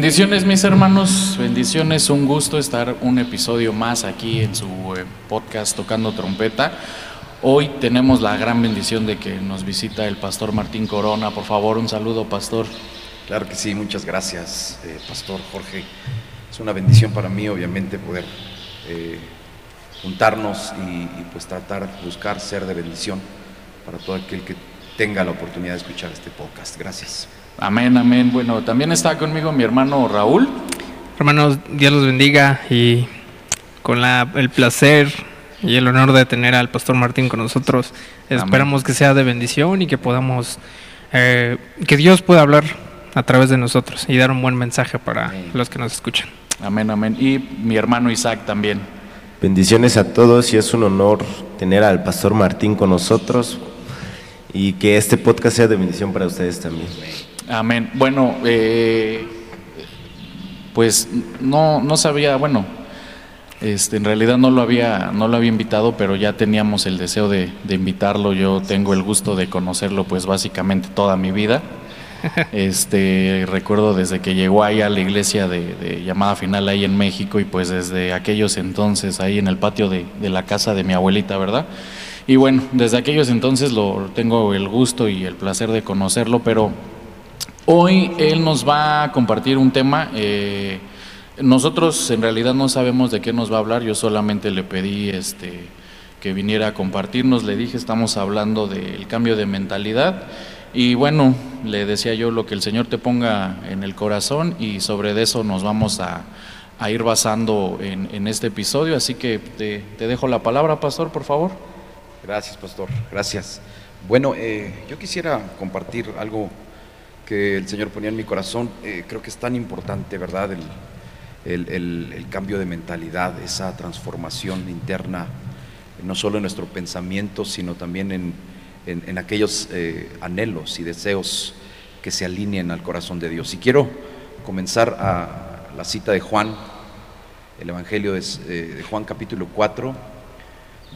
Bendiciones mis hermanos, bendiciones, un gusto estar un episodio más aquí en su eh, podcast Tocando Trompeta. Hoy tenemos la gran bendición de que nos visita el pastor Martín Corona. Por favor, un saludo, pastor. Claro que sí, muchas gracias, eh, pastor Jorge. Es una bendición para mí, obviamente, poder eh, juntarnos y, y pues tratar, buscar ser de bendición para todo aquel que tenga la oportunidad de escuchar este podcast. Gracias. Amén, amén. Bueno, también está conmigo mi hermano Raúl. Hermanos, Dios los bendiga y con la- el placer y el honor de tener al pastor Martín con nosotros, Amén. esperamos que sea de bendición y que podamos, eh, que Dios pueda hablar a través de nosotros y dar un buen mensaje para Amén. los que nos escuchan. Amén, amén. Y mi hermano Isaac también. Bendiciones a todos y es un honor tener al pastor Martín con nosotros y que este podcast sea de bendición para ustedes también. Amén. Bueno, eh, pues no, no sabía, bueno, este, en realidad no lo había, no lo había invitado, pero ya teníamos el deseo de, de invitarlo. Yo tengo el gusto de conocerlo, pues básicamente toda mi vida. Este, recuerdo desde que llegó ahí a la iglesia de, de llamada final ahí en México y pues desde aquellos entonces ahí en el patio de, de la casa de mi abuelita, ¿verdad? Y bueno, desde aquellos entonces lo tengo el gusto y el placer de conocerlo, pero Hoy él nos va a compartir un tema. eh, nosotros en realidad no sabemos de qué nos va a hablar. Yo solamente le pedí este, que viniera a compartirnos. Le dije, estamos hablando del cambio de mentalidad. Y bueno, le decía yo lo que el Señor te ponga en el corazón y sobre eso nos vamos a, a ir basando en, en este episodio. Así que te, te dejo la palabra, pastor, por favor. Gracias, pastor. Gracias. Bueno, eh, yo quisiera compartir algo que el Señor ponía en mi corazón. Eh, creo que es tan importante, ¿verdad? El, el- el- cambio de mentalidad, esa transformación interna, no solo en nuestro pensamiento, sino también en, en- aquellos eh, anhelos y deseos que se alineen al corazón de Dios. Y quiero comenzar a la cita de Juan, el Evangelio es, eh, de Juan capítulo 4,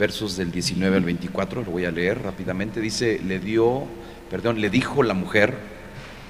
versos del 19 al 24, lo voy a leer rápidamente. Dice, le dio, perdón, le dijo la mujer,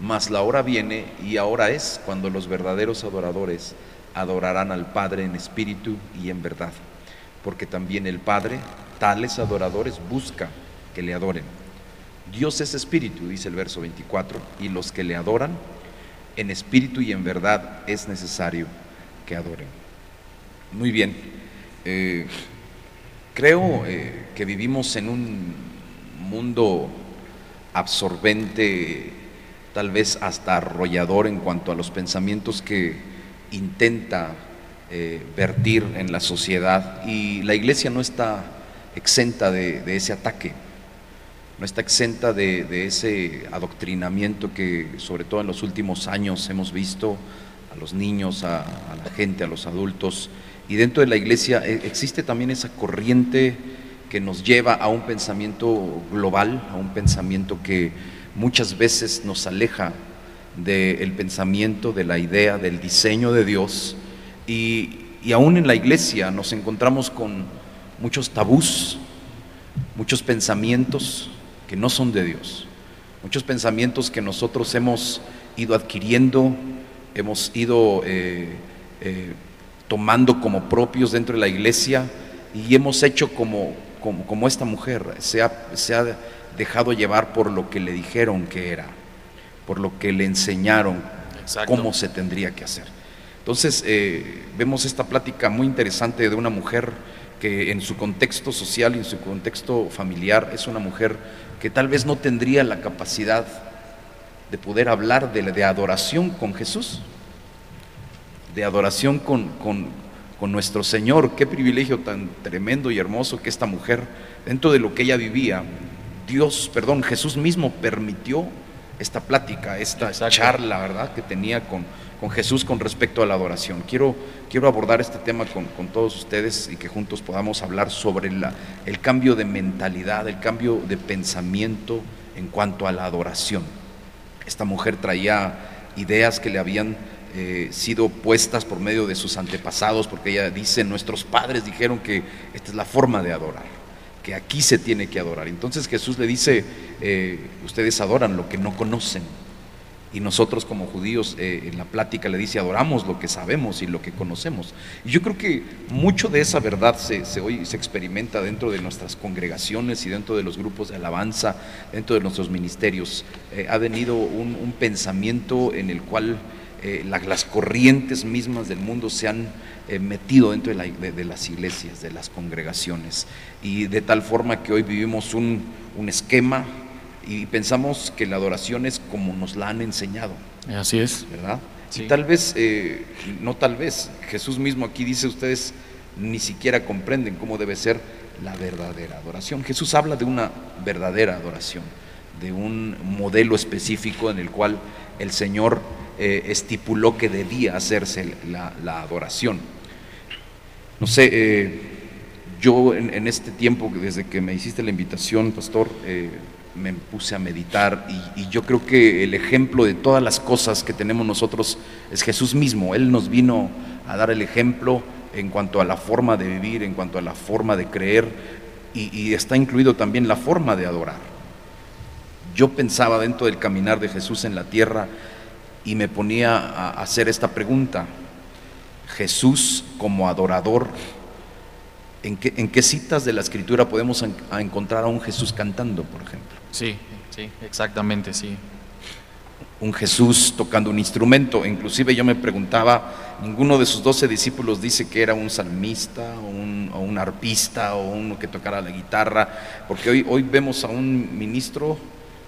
Mas la hora viene y ahora es cuando los verdaderos adoradores adorarán al Padre en espíritu y en verdad, porque también el Padre, tales adoradores, busca que le adoren. Dios es espíritu, dice el verso 24, y los que le adoran en espíritu y en verdad es necesario que adoren. Muy bien, eh, creo eh, que vivimos en un mundo absorbente, tal vez hasta arrollador en cuanto a los pensamientos que intenta eh, vertir en la sociedad y la iglesia no está exenta de, ese ataque, no está exenta de, de ese adoctrinamiento que sobre todo en los últimos años hemos visto a los niños, a, a la gente, a los adultos. Y dentro de la iglesia eh, existe también esa corriente que nos lleva a un pensamiento global, a un pensamiento que muchas veces nos aleja del pensamiento, de la idea, del diseño de Dios. Y, y aún en la iglesia nos encontramos con muchos tabús, muchos pensamientos que no son de Dios, muchos pensamientos que nosotros hemos ido adquiriendo, hemos ido eh, eh, tomando como propios dentro de la iglesia y hemos hecho como, como, como esta mujer, se se ha dejado llevar por lo que le dijeron que era, por lo que le enseñaron Exacto. cómo se tendría que hacer. Entonces, eh, vemos esta plática muy interesante de una mujer que en su contexto social y en su contexto familiar es una mujer que tal vez no tendría la capacidad de poder hablar de, de adoración con Jesús, de adoración con, con, con nuestro Señor. Qué privilegio tan tremendo y hermoso que esta mujer, dentro de lo que ella vivía, Dios, perdón, Jesús mismo permitió esta plática, esta Exacto. charla, ¿verdad?, que tenía con, con Jesús con respecto a la adoración. Quiero, quiero abordar este tema con, con todos ustedes y que juntos podamos hablar sobre la, el cambio de mentalidad, el cambio de pensamiento en cuanto a la adoración. Esta mujer traía ideas que le habían eh, sido puestas por medio de sus antepasados, porque ella dice, nuestros padres dijeron que esta es la forma de adorar, que aquí se tiene que adorar. Entonces Jesús le dice, eh, ustedes adoran lo que no conocen. Y nosotros como judíos eh, en la plática le dice, adoramos lo que sabemos y lo que conocemos. Y yo creo que mucho de esa verdad se, hoy se experimenta dentro de nuestras congregaciones y dentro de los grupos de alabanza, dentro de nuestros ministerios. ha venido un pensamiento en el cual eh, las corrientes mismas del mundo se han eh, metido dentro de, las iglesias, de las congregaciones, y de tal forma que hoy vivimos un, esquema y pensamos que la adoración es como nos la han enseñado. Así es. ¿Verdad? Y tal vez, eh, no tal vez, Jesús mismo aquí dice, ustedes ni siquiera comprenden cómo debe ser la verdadera adoración. Jesús habla de una verdadera adoración, de un modelo específico en el cual el Señor eh, estipuló que debía hacerse la, adoración. No sé, eh, yo en, este tiempo, desde que me hiciste la invitación, pastor, eh, me puse a meditar y, yo creo que el ejemplo de todas las cosas que tenemos nosotros es Jesús mismo. Él nos vino a dar el ejemplo en cuanto a la forma de vivir, en cuanto a la forma de creer y está incluido también la forma de adorar. Yo pensaba dentro del caminar de Jesús en la tierra, y me ponía a hacer esta pregunta. Jesús como adorador, ¿en qué, en qué citas de la escritura podemos encontrar a un Jesús cantando, por ejemplo? Sí, sí, exactamente, sí. Un Jesús tocando un instrumento. Inclusive yo me preguntaba, ninguno de sus doce discípulos dice que era un salmista o un, o un arpista o uno que tocara la guitarra, porque hoy, hoy vemos a un ministro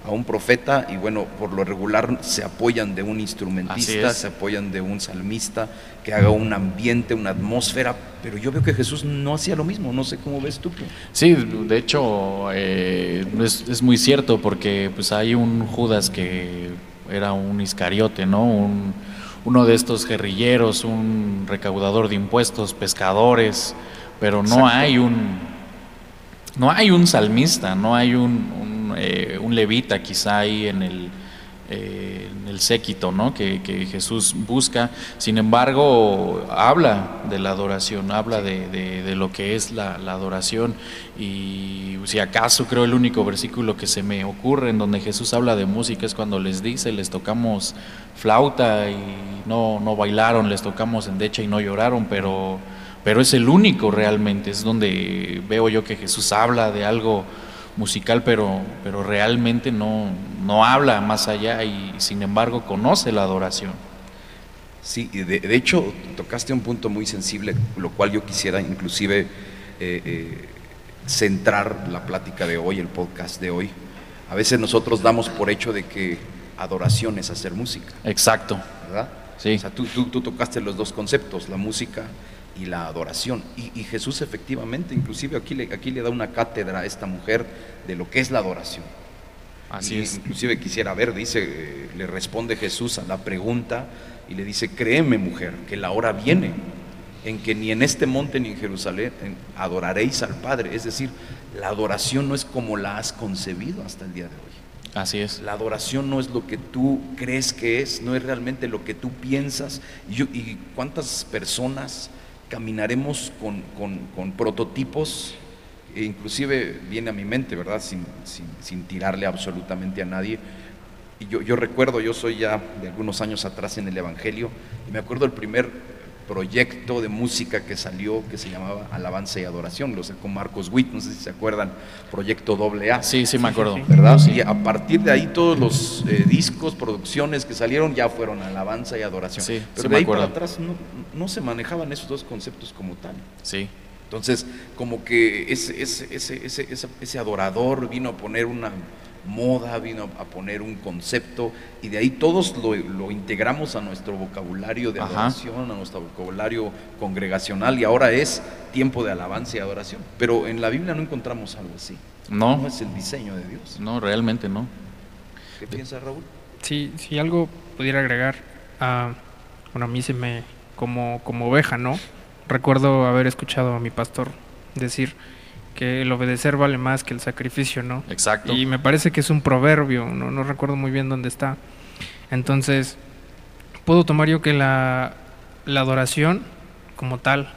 a un profeta y bueno, por lo regular se apoyan de un instrumentista, se apoyan de un salmista que haga un ambiente, una atmósfera, pero yo veo que Jesús no hacía lo mismo, no sé cómo ves tú. Sí, de hecho eh, es, muy cierto porque pues hay un Judas que era un iscariote, ¿no? Un, uno de estos guerrilleros, un recaudador de impuestos, pescadores, pero no hay un no hay un salmista, no hay un eh, un levita quizá ahí en el, eh, en el séquito ¿no? que, Jesús busca. Sin embargo, habla de la adoración, habla de, lo que es la, adoración. Y si acaso creo el único versículo que se me ocurre en donde Jesús habla de música es cuando les dice, les tocamos flauta y no, no bailaron, les tocamos endecha y no lloraron, pero, pero es el único realmente, es donde veo yo que Jesús habla de algo musical, pero, pero realmente no, no habla más allá y sin embargo conoce la adoración. Sí, de, de hecho tocaste un punto muy sensible, lo cual yo quisiera inclusive eh, eh, centrar la plática de hoy, el podcast de hoy. A veces nosotros damos por hecho de que adoración es hacer música. Exacto. ¿Verdad? Sí. O sea, tú, tú, tú tocaste los dos conceptos, la música y la adoración. Y, Jesús efectivamente, inclusive aquí le, aquí le da una cátedra a esta mujer de lo que es la adoración. Así es. Inclusive quisiera ver, dice, eh, le responde Jesús a la pregunta y le dice, créeme mujer, que la hora viene en que ni en este monte ni en Jerusalén adoraréis al Padre. Es decir, la adoración no es como la has concebido hasta el día de hoy. Así es. La adoración no es lo que tú crees que es, no es realmente lo que tú piensas. Y, y cuántas personas caminaremos con, prototipos, e inclusive viene a mi mente, ¿verdad? Sin, sin, tirarle absolutamente a nadie. Y yo, yo, recuerdo, yo soy ya de algunos años atrás en el Evangelio, y me acuerdo el primer proyecto de música que salió que se llamaba Alabanza y Adoración, lo sacó Marcos Witt, no sé si se acuerdan, proyecto doble A. Sí, sí me acuerdo. ¿Verdad? Y a partir de ahí todos los eh, discos, producciones que salieron ya fueron Alabanza y Adoración. Sí, Pero de ahí para atrás no, no, se manejaban esos dos conceptos como tal. Sí. Entonces, como que ese, ese, ese, ese, ese adorador vino a poner una moda, vino a poner un concepto y de ahí todos lo, integramos a nuestro vocabulario de adoración, a nuestro vocabulario congregacional y ahora es tiempo de alabanza y adoración. Pero en la Biblia no encontramos algo así. No. No es el diseño de Dios. No, realmente no. ¿Qué piensa Raúl? Sí, si algo pudiera agregar, ah, bueno, a mí se me, como, como oveja, ¿no? Recuerdo haber escuchado a mi pastor decir que el obedecer vale más que el sacrificio, ¿no? Exacto. Y me parece que es un proverbio, no, no recuerdo muy bien dónde está. Entonces, puedo tomar yo que la, la adoración como tal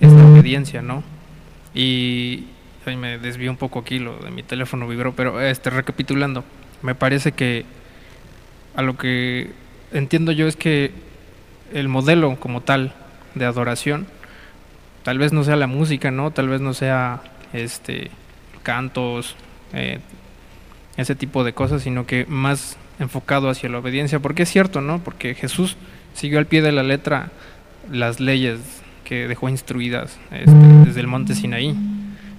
es la obediencia, ¿no? Y ay, me desvío un poco aquí, lo de mi teléfono vibró, pero este, recapitulando, me parece que a lo que entiendo yo es que el modelo como tal de adoración, tal vez no sea la música, ¿no? Tal vez no sea este cantos, eh, ese tipo de cosas, sino que más enfocado hacia la obediencia, porque es cierto, ¿no? Porque Jesús siguió al pie de la letra las leyes que dejó instruidas este, desde el monte Sinaí.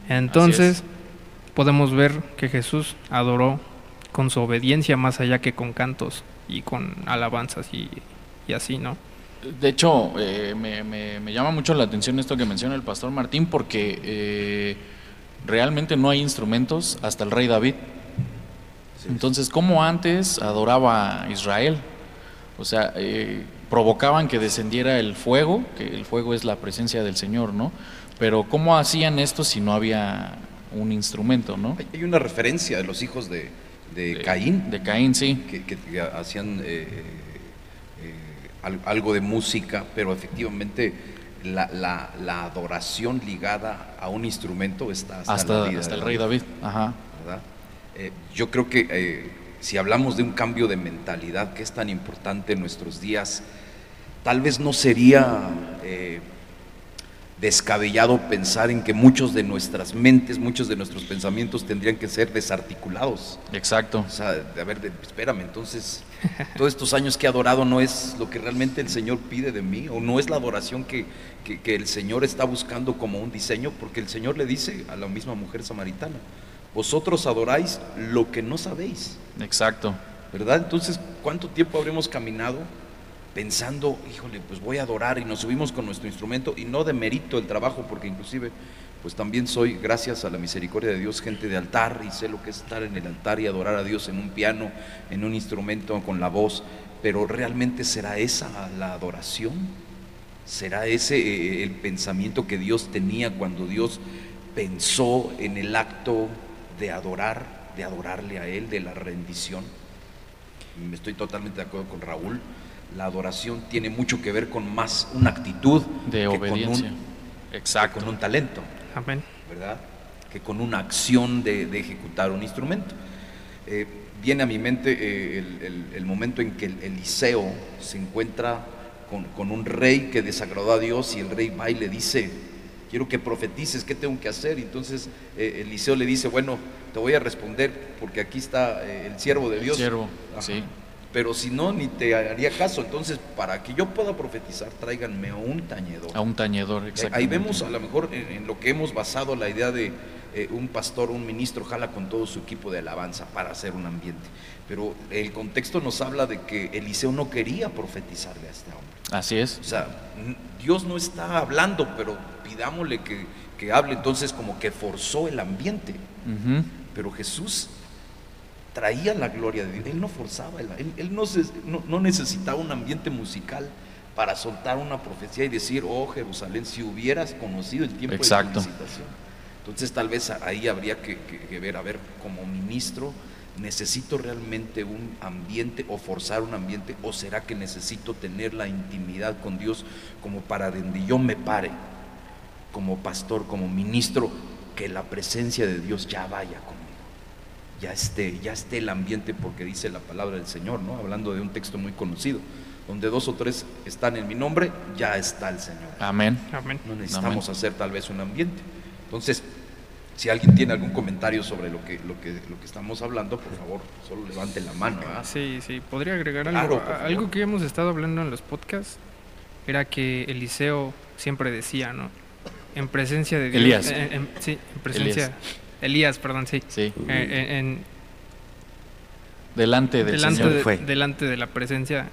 Entonces, podemos ver que Jesús adoró con su obediencia más allá que con cantos y con alabanzas y, y así, ¿no? De hecho, eh, me, me- me llama mucho la atención esto que menciona el pastor Martín, porque eh, realmente no hay instrumentos hasta el rey David. Entonces, ¿cómo antes adoraba Israel? O sea, eh, provocaban que descendiera el fuego, que el fuego es la presencia del Señor, ¿no? Pero ¿cómo hacían esto si no había un instrumento, ¿no? Hay- una referencia de los hijos de, de De- Caín, De Caín, sí. que, hacían eh, eh, al- algo de música, pero efectivamente la, la- la adoración ligada a un instrumento está hasta, Hasta, la vida hasta de el rey David. Ajá. Eh, yo creo que eh, si hablamos de un cambio de mentalidad que es tan importante en nuestros días, tal vez no sería eh, descabellado pensar en que muchos de nuestras mentes, muchos de nuestros pensamientos tendrían que ser desarticulados. Exacto. O sea, de, a ver, espérame, entonces, todos estos años que he adorado no es lo que realmente el Señor pide de mí, o no es la adoración que, que- que el Señor está buscando como un diseño, porque el Señor le dice a la misma mujer samaritana, vosotros adoráis lo que no sabéis, Exacto. ¿verdad? Entonces, ¿cuánto tiempo habremos caminado pensando, híjole, pues voy a adorar y nos subimos con nuestro instrumento y no demerito el trabajo, porque inclusive, pues también soy, gracias a la misericordia de Dios, gente de altar y sé lo que es estar en el altar y adorar a Dios en un piano, en un instrumento, con la voz, pero realmente será esa la adoración, será ese eh, el pensamiento que Dios tenía cuando Dios pensó en el acto de adorar, de adorarle a Él, de la rendición. Me Estoy totalmente de acuerdo con Raúl. La adoración tiene mucho que ver con más una actitud De que obediencia. con un, Exacto. con un talento, Amén. ¿verdad? Que con una acción de, de ejecutar un instrumento. Eh, viene a mi mente eh, el, el- el momento en que el- Eliseo se encuentra con, con un rey que desagradó a Dios y el rey va y le dice, quiero que profetices, ¿qué tengo que hacer? Y entonces eh, Eliseo le dice, bueno, te voy a responder porque aquí está eh, el siervo de Dios. Siervo, Ajá. sí. Pero si no, ni te haría caso. Entonces, para que yo pueda profetizar, tráiganme a un tañedor. A un tañedor, Eh, exacto. Ahí vemos a lo mejor en, en lo que hemos basado la idea de eh, un pastor, un ministro jala con todo su equipo de alabanza para hacer un ambiente. Pero el contexto nos habla de que Eliseo no quería profetizarle a este hombre. Así es. O sea, Dios no está hablando, pero pidámosle que, que hable. Entonces como que forzó el ambiente. Pero Jesús traía la gloria de Dios. Él no forzaba, él, no, se- no- no necesitaba un ambiente musical para soltar una profecía y decir, oh Jerusalén, si hubieras conocido el tiempo Exacto. de tu visitación. Entonces tal vez ahí habría que, que- que ver, a ver, como ministro, ¿necesito realmente un ambiente o forzar un ambiente? ¿O será que necesito tener la intimidad con Dios como para donde yo me pare, como pastor, como ministro, que la presencia de Dios ya vaya conmigo? Ya esté, ya esté el ambiente porque dice la palabra del Señor, ¿no? Hablando de un texto muy conocido, donde dos o tres están en mi nombre, ya está el Señor. Amén. Amén. No necesitamos Amén. hacer tal vez un ambiente. Entonces, si alguien tiene algún comentario sobre lo que, lo que, lo que estamos hablando, por favor, solo levante la mano. ¿ah? Sí, sí, podría agregar algo. Claro, algo que hemos estado hablando en los podcasts era que Eliseo siempre decía, ¿no? En presencia de Dios. Elías. en- en- sí, en presencia. Elías, perdón, sí. Sí. Eh, en- en- Delante del delante, Señor. de, fue. delante de la presencia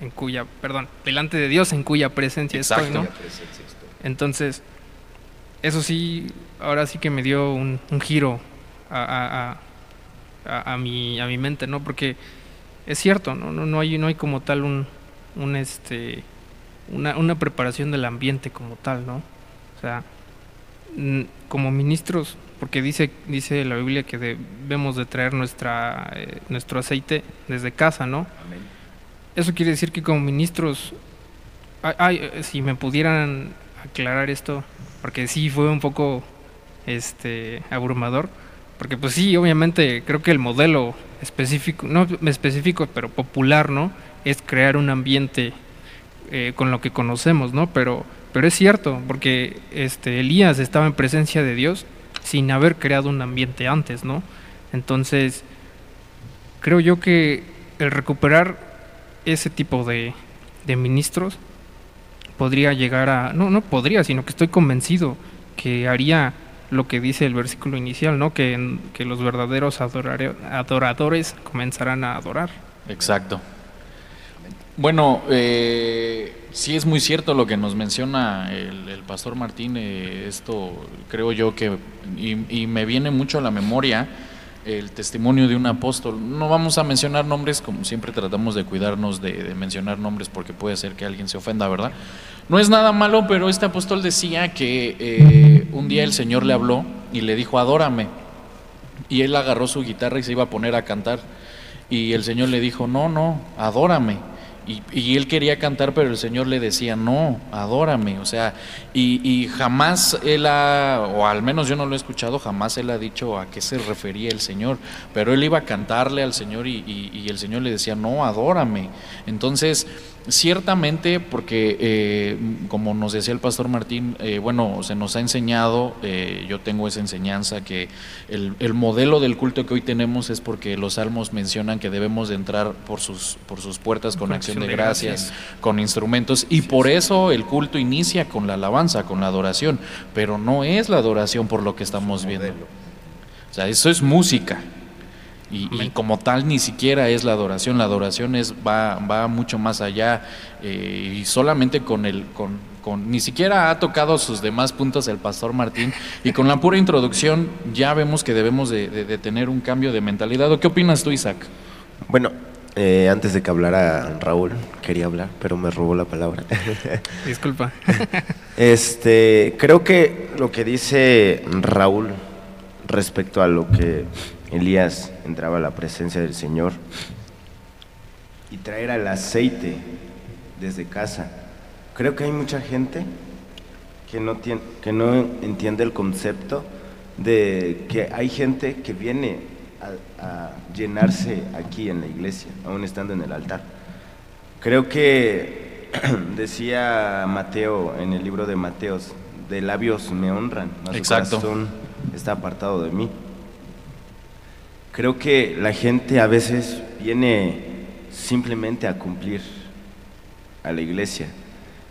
en cuya, perdón, delante de Dios en cuya presencia estoy, Exacto. ¿no? Estoy. Entonces, eso sí, ahora sí que me dio un, un giro a, a- a- a- a mi, a mi mente, ¿no? Porque es cierto, ¿no? No, no hay, no hay como tal un, un, este, una, una preparación del ambiente como tal, ¿no? O sea, como ministros, porque dice, dice la Biblia que debemos de traer nuestra, eh, nuestro aceite desde casa, ¿no? Eso quiere decir que como ministros, ay, si me pudieran aclarar esto, porque sí fue un poco este abrumador, porque pues sí, obviamente creo que el modelo específico, no específico, pero popular, ¿no? Es crear un ambiente eh, con lo que conocemos, ¿no? Pero, pero es cierto, porque este Elías estaba en presencia de Dios sin haber creado un ambiente antes, ¿no? Entonces, creo yo que el recuperar ese tipo de, ministros podría llegar a, no, no podría, sino que estoy convencido que haría lo que dice el versículo inicial, ¿no? Que los verdaderos adoradores comenzarán a adorar. Exacto. Bueno, eh, sí es muy cierto lo que nos menciona el, pastor Martín, eh, esto creo yo que, y, me viene mucho a la memoria el testimonio de un apóstol. No vamos a mencionar nombres, como siempre tratamos de cuidarnos de mencionar nombres porque puede ser que alguien se ofenda, ¿verdad? No es nada malo, pero este apóstol decía que eh, un día el Señor le habló y le dijo, adórame. Y él agarró su guitarra y se iba a poner a cantar. Y el Señor le dijo, no, no, adórame. Y, él quería cantar, pero el Señor le decía, no, adórame. O sea, y, jamás él ha, o al menos yo no lo he escuchado, jamás él ha dicho a qué se refería el Señor. Pero él iba a cantarle al Señor y, y el Señor le decía, no, adórame. Entonces, Ciertamente, porque eh, como nos decía el pastor Martín, eh, bueno, se nos ha enseñado, eh, yo tengo esa enseñanza, que el, modelo del culto que hoy tenemos es porque los salmos mencionan que debemos de entrar por sus, por sus puertas con, acción de gracias, con instrumentos, y por eso el culto inicia con la alabanza, con la adoración, pero no es la adoración por lo que estamos viendo. O sea, eso es música. Y, como tal ni siquiera es la adoración, la adoración es va, va mucho más allá eh, y solamente con el con, con, ni siquiera ha tocado sus demás puntos el pastor Martín y con la pura introducción ya vemos que debemos de, tener un cambio de mentalidad. ¿O qué opinas tú, Isaac? Bueno, eh, antes de que hablara Raúl, quería hablar, pero me robó la palabra. Disculpa. este, creo que lo que dice Raúl respecto a lo que Elías entraba la presencia del Señor y traer el aceite desde casa. Creo que hay mucha gente que no, tiene, que no entiende el concepto de que hay gente que viene a, llenarse aquí en la iglesia, aún estando en el altar. Creo que decía Mateo en el libro de Mateos, de labios me honran, mas Exacto. corazón está apartado de mí. Creo que la gente a veces viene simplemente a cumplir a la iglesia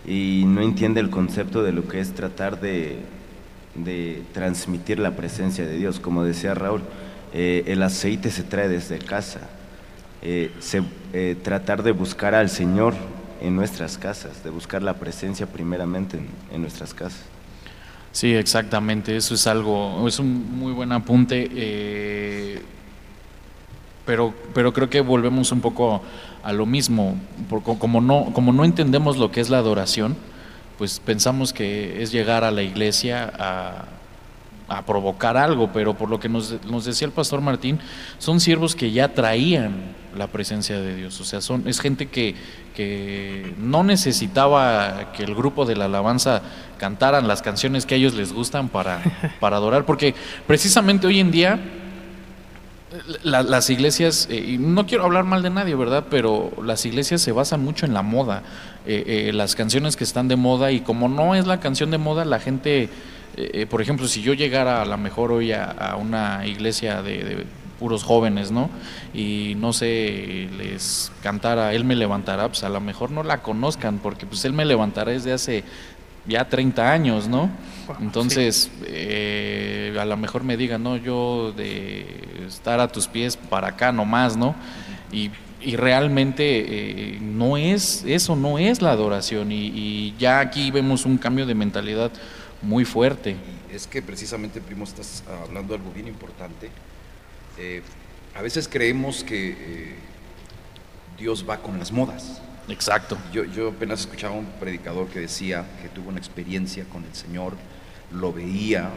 y no entiende el concepto de lo que es tratar de, transmitir la presencia de Dios. Como decía Raúl, eh, el aceite se trae desde casa. Eh, eh, tratar de buscar al Señor en nuestras casas, de buscar la presencia primeramente en, nuestras casas. Sí, exactamente, eso es algo, es un muy buen apunte pero, pero creo que volvemos un poco a lo mismo, porque como no, como no entendemos lo que es la adoración, pues pensamos que es llegar a la iglesia a, provocar algo, pero por lo que nos, nos, decía el pastor Martín, son siervos que ya traían la presencia de Dios, o sea, son, es gente que, que no necesitaba que el grupo de la alabanza cantaran las canciones que a ellos les gustan para, para adorar, porque precisamente hoy en día las iglesias, eh, y no quiero hablar mal de nadie, ¿verdad? Pero las iglesias se basan mucho en la moda, eh, eh, las canciones que están de moda, y como no es la canción de moda, la gente, por ejemplo, si yo llegara a lo mejor hoy a, una iglesia de, puros jóvenes, ¿no? Y no sé, les cantara Él me levantará, pues a lo mejor no la conozcan, porque pues Él me levantará desde hace ya 30 años, ¿no? Entonces, eh, a lo mejor me digan, no, yo de estar a tus pies para acá nomás, ¿no? Y, y realmente eh, no es, eso no es la adoración y, ya aquí vemos un cambio de mentalidad muy fuerte. es que precisamente, primo, estás hablando de algo bien importante. Eh, a veces creemos que Dios va con las modas. Exacto. Yo, yo apenas escuchaba a un predicador que decía que tuvo una experiencia con el Señor, lo veía,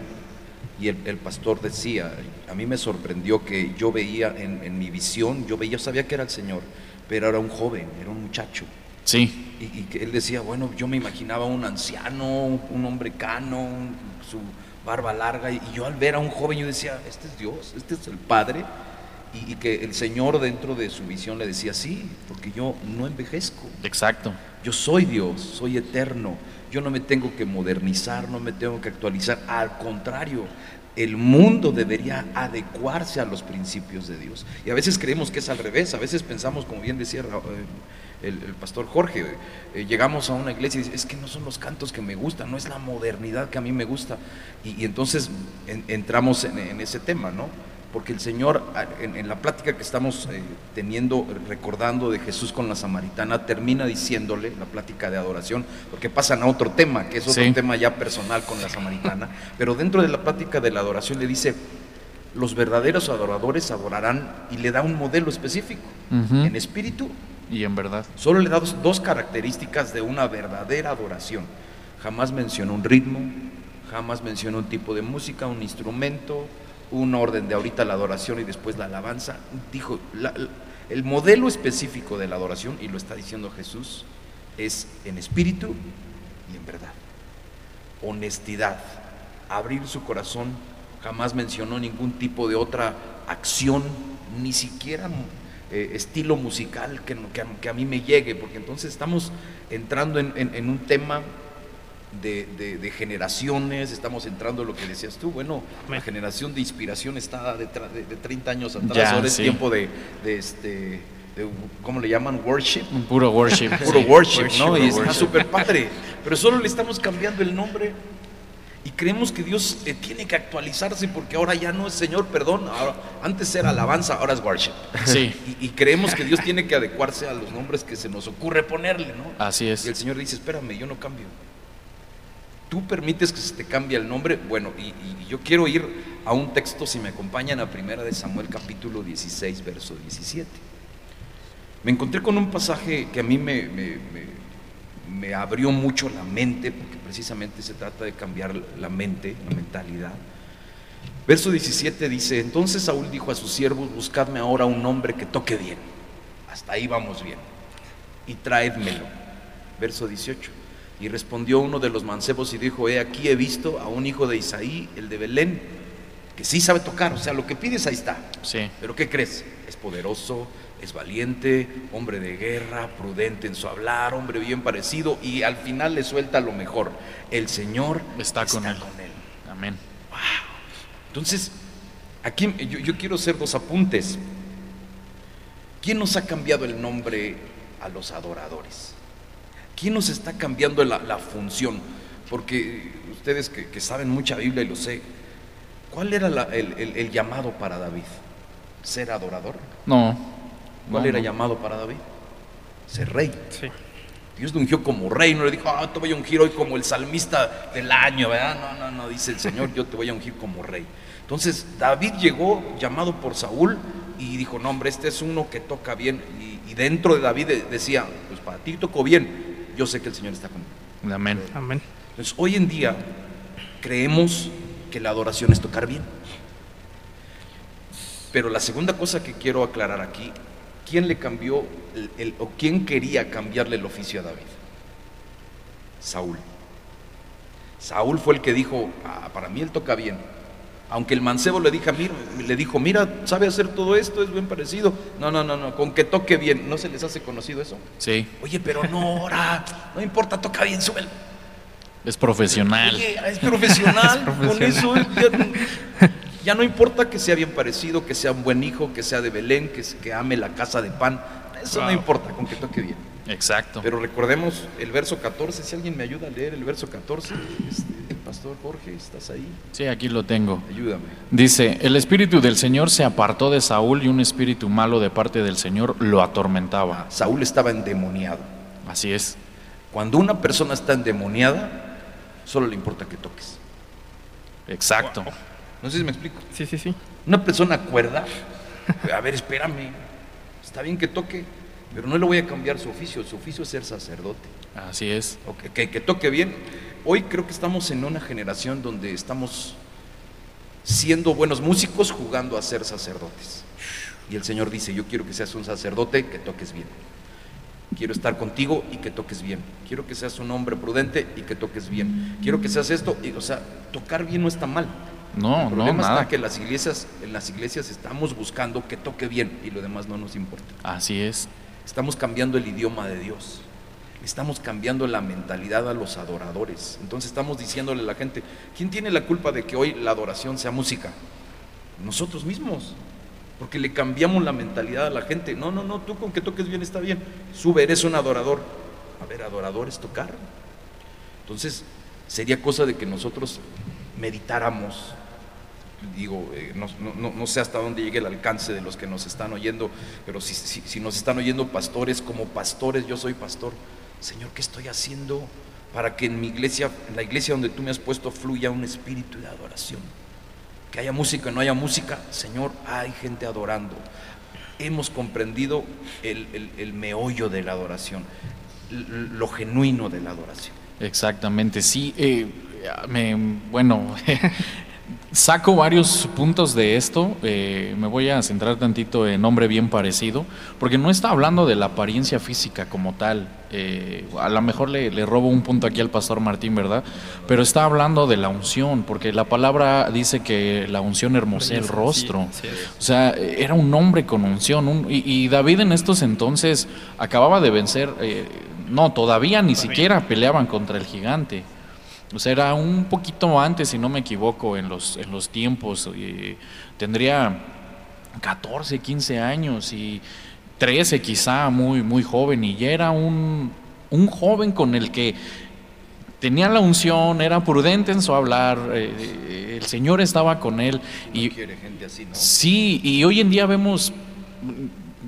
y el, el pastor decía, a mí me sorprendió que yo veía en, en mi visión, yo veía, yo sabía que era el Señor, pero era un joven, era un muchacho. Sí, Y, y que él decía, bueno, yo me imaginaba un anciano, un hombre cano, un- su barba larga, y, y yo al ver a un joven yo decía, este es Dios, este es el Padre, y, y que el Señor dentro de su visión le decía, sí, porque yo no envejezco, exacto. yo soy Dios, soy eterno, yo no me tengo que modernizar, no me tengo que actualizar, al contrario, el mundo debería adecuarse a los principios de Dios. Y a veces creemos que es al revés, a veces pensamos, como bien decía el, pastor Jorge, eh, llegamos a una iglesia y dice, es que no son los cantos que me gustan, no es la modernidad que a mí me gusta. Y, entonces en- entramos en, en ese tema, ¿no? Porque el Señor, en, en la plática que estamos eh, teniendo, recordando de Jesús con la samaritana, termina diciéndole, la plática de adoración, porque pasan a otro tema, que es otro Sí. tema ya personal con la samaritana, pero dentro de la plática de la adoración le dice, los verdaderos adoradores adorarán y le da un modelo específico, Ujú. en espíritu Y en verdad. Solo le da dos, dos características de una verdadera adoración. Jamás mencionó un ritmo, jamás mencionó un tipo de música, un instrumento, un orden de ahorita la adoración y después la alabanza. Dijo, el modelo específico de la adoración, y lo está diciendo Jesús, es en espíritu y en verdad. Honestidad, abrir su corazón, jamás mencionó ningún tipo de otra acción, ni siquiera eh, estilo musical que, que a, mí me llegue, porque entonces estamos entrando en, en- en un tema de, de- de generaciones, estamos entrando en lo que decías tú, bueno, la generación de inspiración está de, de- de 30 años atrás, Ya, ahora es sí. tiempo de, este, ¿cómo le llaman? Worship. Puro worship. Puro sí. worship, ¿no? Puro Y está súper padre. Pero solo le estamos cambiando el nombre y creemos que Dios eh, tiene que actualizarse porque ahora ya no es Señor, perdón. ahora- antes era alabanza, ahora es worship. Sí, Y, y creemos que Dios tiene que adecuarse a los nombres que se nos ocurre ponerle, ¿no? así Y el es. Señor dice, espérame, yo no cambio. Tú permites que se te cambie el nombre. Bueno, y, yo quiero ir a un texto, si me acompañan, a primera de Samuel capítulo 16, verso 17. Me encontré con un pasaje que a mí me abrió mucho la mente, porque precisamente se trata de cambiar la mente, la mentalidad. Verso 17 dice, entonces Saúl dijo a sus siervos, buscadme ahora un hombre que toque bien. Hasta ahí vamos bien. Y traédmelo. Verso 18. Y respondió uno de los mancebos y dijo, he aquí he visto a un hijo de Isaí, el de Belén, que sí sabe tocar, o sea, lo que pides ahí está. Sí, Pero ¿qué crees? Es poderoso, es valiente, hombre de guerra, prudente en su hablar, hombre bien parecido y al final le suelta lo mejor. El Señor Está con él. con él. amén. Entonces, aquí yo, yo quiero hacer dos apuntes. ¿Quién nos ha cambiado el nombre a los adoradores? ¿Quién nos está cambiando la, la función? Porque ustedes que, que saben mucha Biblia y lo sé, ¿cuál era la- el, el- el llamado para David? ¿Ser adorador? No. ¿Cuál no, era no. llamado para David? Ser rey. Sí. Dios lo ungió como rey, no le dijo, ah, te voy a ungir hoy como el salmista del año, ¿verdad? No, no, no, dice el Señor, yo te voy a ungir como rey. Entonces, David llegó llamado por Saúl y dijo, no, hombre, este es uno que toca bien. Y, y dentro de David de- decía, pues para ti tocó bien, yo sé que el Señor está conmigo. Amén. Amén. Entonces, hoy en día creemos que la adoración es tocar bien. Pero la segunda cosa que quiero aclarar aquí, ¿quién le cambió el- el- o quién quería cambiarle el oficio a David? Saúl. Saúl fue el que dijo, "Ah, para mí él toca bien. Aunque el mancebo le, dijo, mira, le dijo, mira, sabe hacer todo esto, es bien parecido. No, no, no, no, con que toque bien. ¿No se les hace conocido eso? Sí, Oye, pero no, ahora, no importa, toca bien, súbelo. es profesional. Oye, es profesional, con eso ya, ya no importa que sea bien parecido, que sea un buen hijo, que sea de Belén, que, que ame la casa de pan, eso no importa, con que toque bien. Exacto. Pero recordemos el verso 14, si alguien me ayuda a leer el verso 14, este, Pastor Jorge, ¿estás ahí? Sí, aquí lo tengo. Ayúdame. Dice, el espíritu del Señor se apartó de Saúl y un espíritu malo de parte del Señor lo atormentaba. Saúl estaba endemoniado. Así es. Cuando una persona está endemoniada, solo le importa que toques. Exacto. No sé si me explico. Sí, sí, sí. Una persona cuerda, a ver, espérame, está bien que toque, pero no le voy a cambiar su oficio, su oficio es ser sacerdote. Así es. Ok, que, que toque bien. Hoy creo que estamos en una generación donde estamos siendo buenos músicos jugando a ser sacerdotes. Y el Señor dice, yo quiero que seas un sacerdote, que toques bien. Quiero estar contigo y que toques bien. Quiero que seas un hombre prudente y que toques bien. Quiero que seas esto. Y, o sea, tocar bien no está mal. No, el no, problema nada. está que las iglesias, en las iglesias estamos buscando que toque bien y lo demás no nos importa. Así es. Estamos cambiando el idioma de Dios. Estamos cambiando la mentalidad a los adoradores. Entonces estamos diciéndole a la gente, ¿quién tiene la culpa de que hoy la adoración sea música? Nosotros mismos. Porque le cambiamos la mentalidad a la gente. No, no, no, tú con que toques bien está bien. Sube, eres un adorador. A ver, adorador es tocar. Entonces, sería cosa de que nosotros meditáramos. Digo, eh, no, no- no- sé hasta dónde llegue el alcance de los que nos están oyendo, pero si, si- si nos están oyendo pastores, como pastores, yo soy pastor. Señor, ¿qué estoy haciendo para que en mi iglesia, en la iglesia donde tú me has puesto, fluya un espíritu de adoración? Que haya música no haya música, Señor, hay gente adorando. Hemos comprendido el, el- meollo de la adoración, lo genuino de la adoración. Exactamente, sí. eh, bueno, saco varios puntos de esto. eh, me voy a centrar tantito en hombre bien parecido, porque no está hablando de la apariencia física como tal. eh, a lo mejor le, le robo un punto aquí al pastor Martín, ¿verdad? Pero está hablando de la unción, porque la palabra dice que la unción hermosea el rostro. Sí, sí es. O sea, era un hombre con unción. un- y, y David en estos entonces acababa de vencer, eh, no, todavía ni siquiera peleaban contra el gigante. O sea, era un poquito antes, si no me equivoco, en los, en los tiempos. eh, tendría 14, 15 años y 13 quizá, muy, muy joven. Y ya era un, un joven con el que tenía la unción, era prudente en su hablar, eh, el Señor estaba con él. Y Y, quiere gente así, ¿no? Sí, y hoy en día vemos,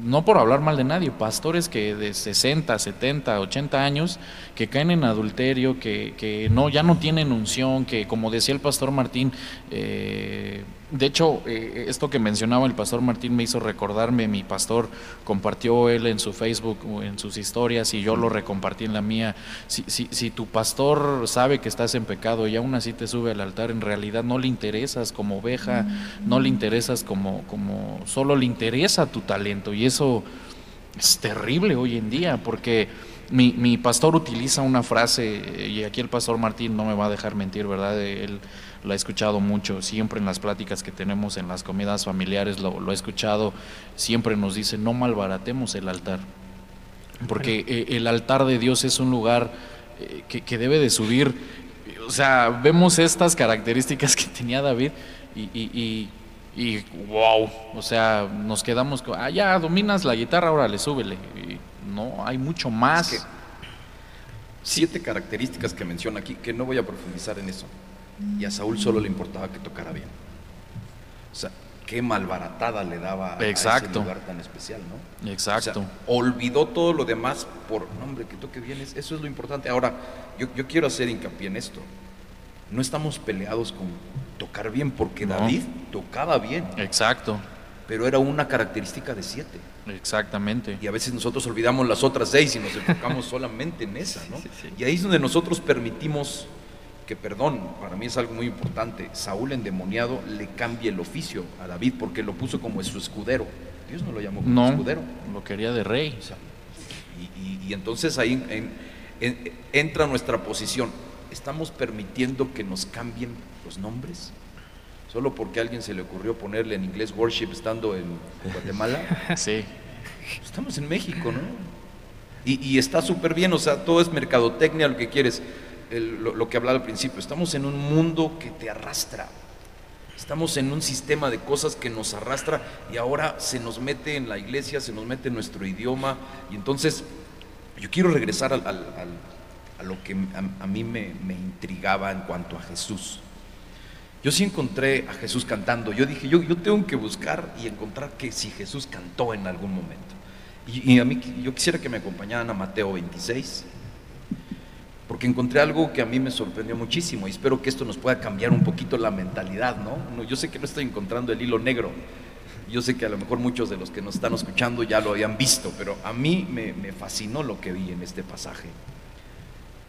no por hablar mal de nadie, pastores que de 60, 70, 80 años que caen en adulterio, que, que no, ya no tienen unción, que como decía el pastor Martín, eh, de hecho, eh, esto que mencionaba el pastor Martín me hizo recordarme, mi pastor compartió él en su Facebook, en sus historias, y yo lo recompartí en la mía. Si, tu pastor sabe que estás en pecado y aún así te sube al altar, en realidad no le interesas como oveja, no le interesas como, como, solo le interesa tu talento, y eso es terrible hoy en día, porque mi, mi pastor utiliza una frase, y aquí el pastor Martín no me va a dejar mentir, ¿verdad? Él lo ha escuchado mucho, siempre en las pláticas que tenemos en las comidas familiares lo, lo ha escuchado, siempre nos dice, no malbaratemos el altar, porque eh, el altar de Dios es un lugar eh, que, que debe de subir, o sea, vemos estas características que tenía David y, y, y, y wow, o sea, nos quedamos con, ah, ya dominas la guitarra, ahora le súbele. Y no, hay mucho más. Es que siete características que menciona aquí, que no voy a profundizar en eso. Y a Saúl solo le importaba que tocara bien. O sea, qué malbaratada le daba a ese Exacto. lugar tan especial, ¿no? Exacto. O sea, olvidó todo lo demás por, hombre, que toque bien, es- eso es lo importante. Ahora, yo, yo quiero hacer hincapié en esto. No estamos peleados con tocar bien, porque No. David tocaba bien, Exacto, pero era una característica de siete. exactamente. Y a veces nosotros olvidamos las otras seis y nos enfocamos solamente en esa, ¿no? Sí, sí. Y ahí es donde nosotros permitimos que, perdón, para mí es algo muy importante, Saúl endemoniado le cambie el oficio a David porque lo puso como su escudero. Dios no lo llamó como No, escudero. lo quería de rey. O sea, y, y- y entonces ahí en- en- entra nuestra posición. ¿Estamos permitiendo que nos cambien los nombres? Solo porque a alguien se le ocurrió ponerle en inglés worship estando en Guatemala. Sí, Estamos en México, ¿no? Y, y está súper bien, o sea, todo es mercadotecnia, lo que quieres, lo, que hablaba al principio. Estamos en un mundo que te arrastra. Estamos en un sistema de cosas que nos arrastra y ahora se nos mete en la iglesia, se nos mete en nuestro idioma. Y entonces, yo quiero regresar al- a lo que a, a mí me, me intrigaba en cuanto a Jesús. Yo sí encontré a Jesús cantando. Yo dije, yo, yo tengo que buscar y encontrar que si Jesús cantó en algún momento. Y, y a mí, yo quisiera que me acompañaran a Mateo 26, porque encontré algo que a mí me sorprendió muchísimo y espero que esto nos pueda cambiar un poquito la mentalidad, ¿no? No, yo sé que no estoy encontrando el hilo negro, Yo sé que a lo mejor muchos de los que nos están escuchando ya lo habían visto, pero a mí me, me fascinó lo que vi en este pasaje.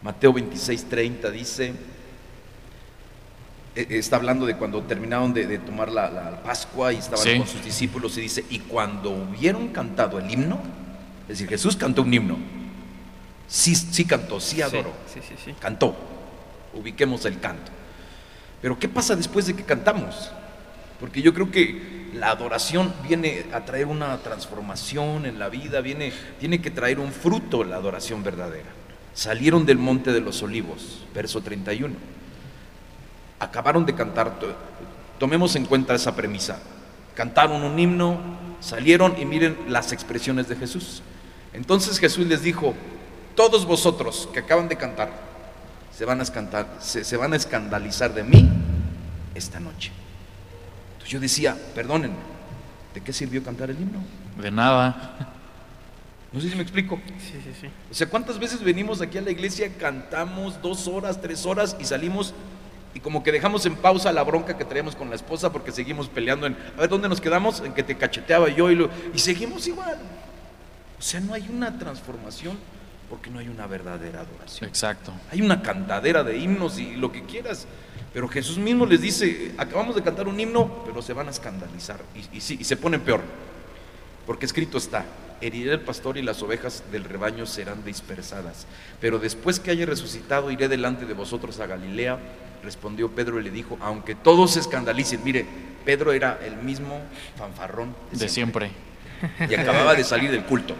Mateo 26, 30 dice, eh, está hablando de cuando terminaron de, de tomar la, la Pascua y estaban Sí. con sus discípulos y dice, y cuando hubieron cantado el himno, es decir, Jesús cantó un himno, sí, sí cantó, sí adoró, Sí, sí, sí. cantó, ubiquemos el canto. Pero ¿qué pasa después de que cantamos? Porque yo creo que la adoración viene a traer una transformación en la vida, viene, tiene que traer un fruto la adoración verdadera. Salieron del monte de los olivos, verso 31. Acabaron de cantar, to- tomemos en cuenta esa premisa. Cantaron un himno, salieron y miren las expresiones de Jesús. Entonces Jesús les dijo, todos vosotros que acaban de cantar, se van a, escantar, se, se van a escandalizar de mí esta noche. Entonces yo decía, perdónenme, ¿de qué sirvió cantar el himno? De nada. No sé si me explico. Sí, sí, sí. O sea, ¿cuántas veces venimos aquí a la iglesia, cantamos dos horas, tres horas y salimos y como que dejamos en pausa la bronca que traemos con la esposa porque seguimos peleando en, a ver, ¿dónde nos quedamos? En que te cacheteaba yo y, lo, y seguimos igual. O sea, no hay una transformación porque no hay una verdadera adoración. Exacto. Hay una cantadera de himnos y lo que quieras. Pero Jesús mismo les dice, acabamos de cantar un himno, pero se van a escandalizar. Y, y sí, y se ponen peor. Porque escrito está, heriré el pastor y las ovejas del rebaño serán dispersadas. Pero después que haya resucitado, iré delante de vosotros a Galilea. Respondió Pedro y le dijo, aunque todos se escandalicen, mire, Pedro era el mismo fanfarrón De siempre. y acababa de salir del culto.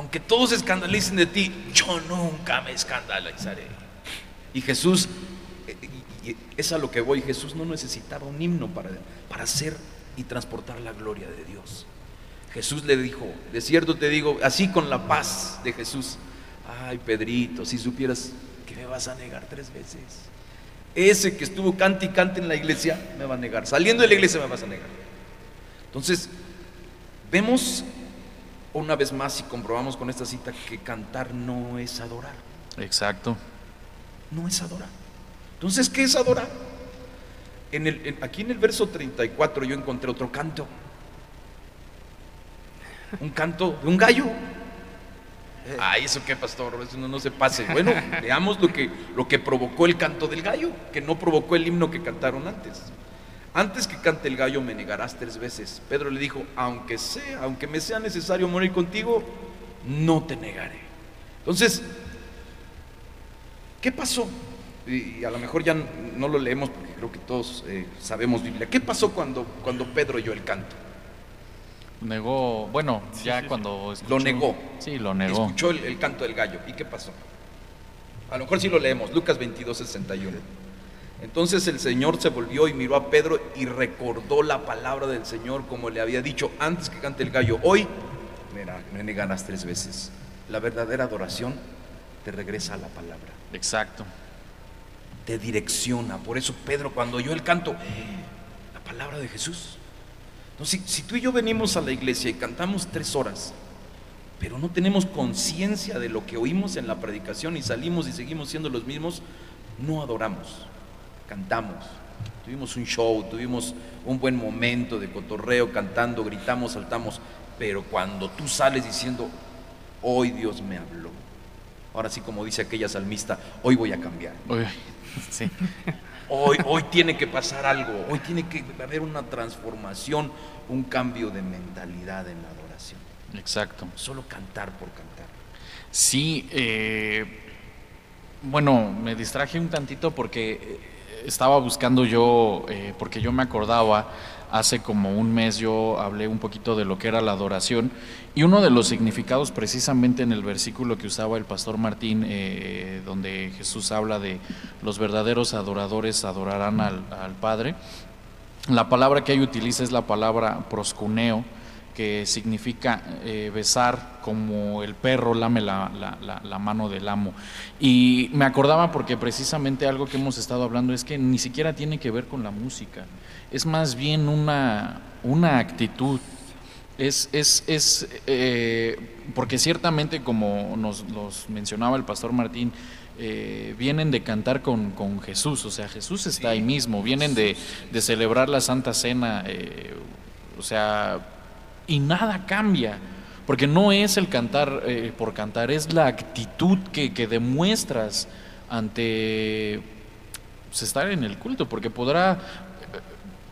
Aunque todos se escandalicen de ti, yo nunca me escandalizaré. Y Jesús, eh, es a lo que voy, Jesús no necesitaba un himno para, para hacer y transportar la gloria de Dios. Jesús le dijo, de cierto te digo, así con la paz de Jesús, ay Pedrito, si supieras que me vas a negar tres veces. Ese que estuvo cante y cante en la iglesia me va a negar. Saliendo de la iglesia me vas a negar. Entonces, vemos una vez más y comprobamos con esta cita que cantar no es adorar. Exacto. No es adorar. Entonces, ¿qué es adorar? En el, en- aquí en el verso 34 yo encontré otro canto. Un canto de un gallo. Ay, ¿eso qué, pastor? Eso no, no se pase. Bueno, veamos lo que, lo que provocó el canto del gallo, que no provocó el himno que cantaron antes. Antes que cante el gallo me negarás tres veces. Pedro le dijo, aunque sea, aunque me sea necesario morir contigo, no te negaré. Entonces, ¿qué pasó? Y a lo mejor ya no lo leemos porque creo que todos eh, sabemos Biblia. ¿Qué pasó cuando, cuando Pedro oyó el canto? Negó, bueno, ya sí, sí. cuando escuchó- Lo negó. Sí, lo negó. Escuchó el, el canto del gallo. ¿Y qué pasó? A lo mejor sí lo leemos, Lucas 22, 61. Entonces el Señor se volvió y miró a Pedro y recordó la palabra del Señor como le había dicho antes que cante el gallo. Hoy me, negarás tres veces. La verdadera adoración te regresa a la palabra, Exacto. te direcciona. Por eso Pedro cuando oyó el canto, "Eh, la palabra de Jesús. Entonces, si, si tú y yo venimos a la iglesia y cantamos tres horas, pero no tenemos conciencia de lo que oímos en la predicación y salimos y seguimos siendo los mismos, no adoramos, cantamos. Tuvimos un show, tuvimos un buen momento de cotorreo, cantando, gritamos, saltamos, pero cuando tú sales diciendo, hoy Dios me habló, ahora sí como dice aquella salmista, hoy voy a cambiar. Uy, sí. Hoy, hoy tiene que pasar algo, hoy tiene que haber una transformación, un cambio de mentalidad en la adoración. Exacto. Solo cantar por cantar. Sí, eh, bueno, me distraje un tantito porque eh, estaba buscando yo, eh, porque yo me acordaba, hace como un mes yo hablé un poquito de lo que era la adoración y uno de los significados precisamente en el versículo que usaba el pastor Martín, eh, donde Jesús habla de los verdaderos adoradores adorarán al, al Padre, la palabra que ahí utiliza es la palabra proscuneo, que significa eh, besar como el perro lame la, la- la- la mano del amo. Y me acordaba porque precisamente algo que hemos estado hablando es que ni siquiera tiene que ver con la música, es más bien una, una actitud. Es, es, es eh, porque ciertamente como nos, nos mencionaba el pastor Martín, eh, vienen de cantar con, con, Jesús, o sea, Jesús está ahí mismo, vienen de, de, celebrar la Santa Cena, eh, o sea, y nada cambia. Porque no es el cantar eh, por cantar, es la actitud que, que demuestras ante pues, estar en el culto, porque podrá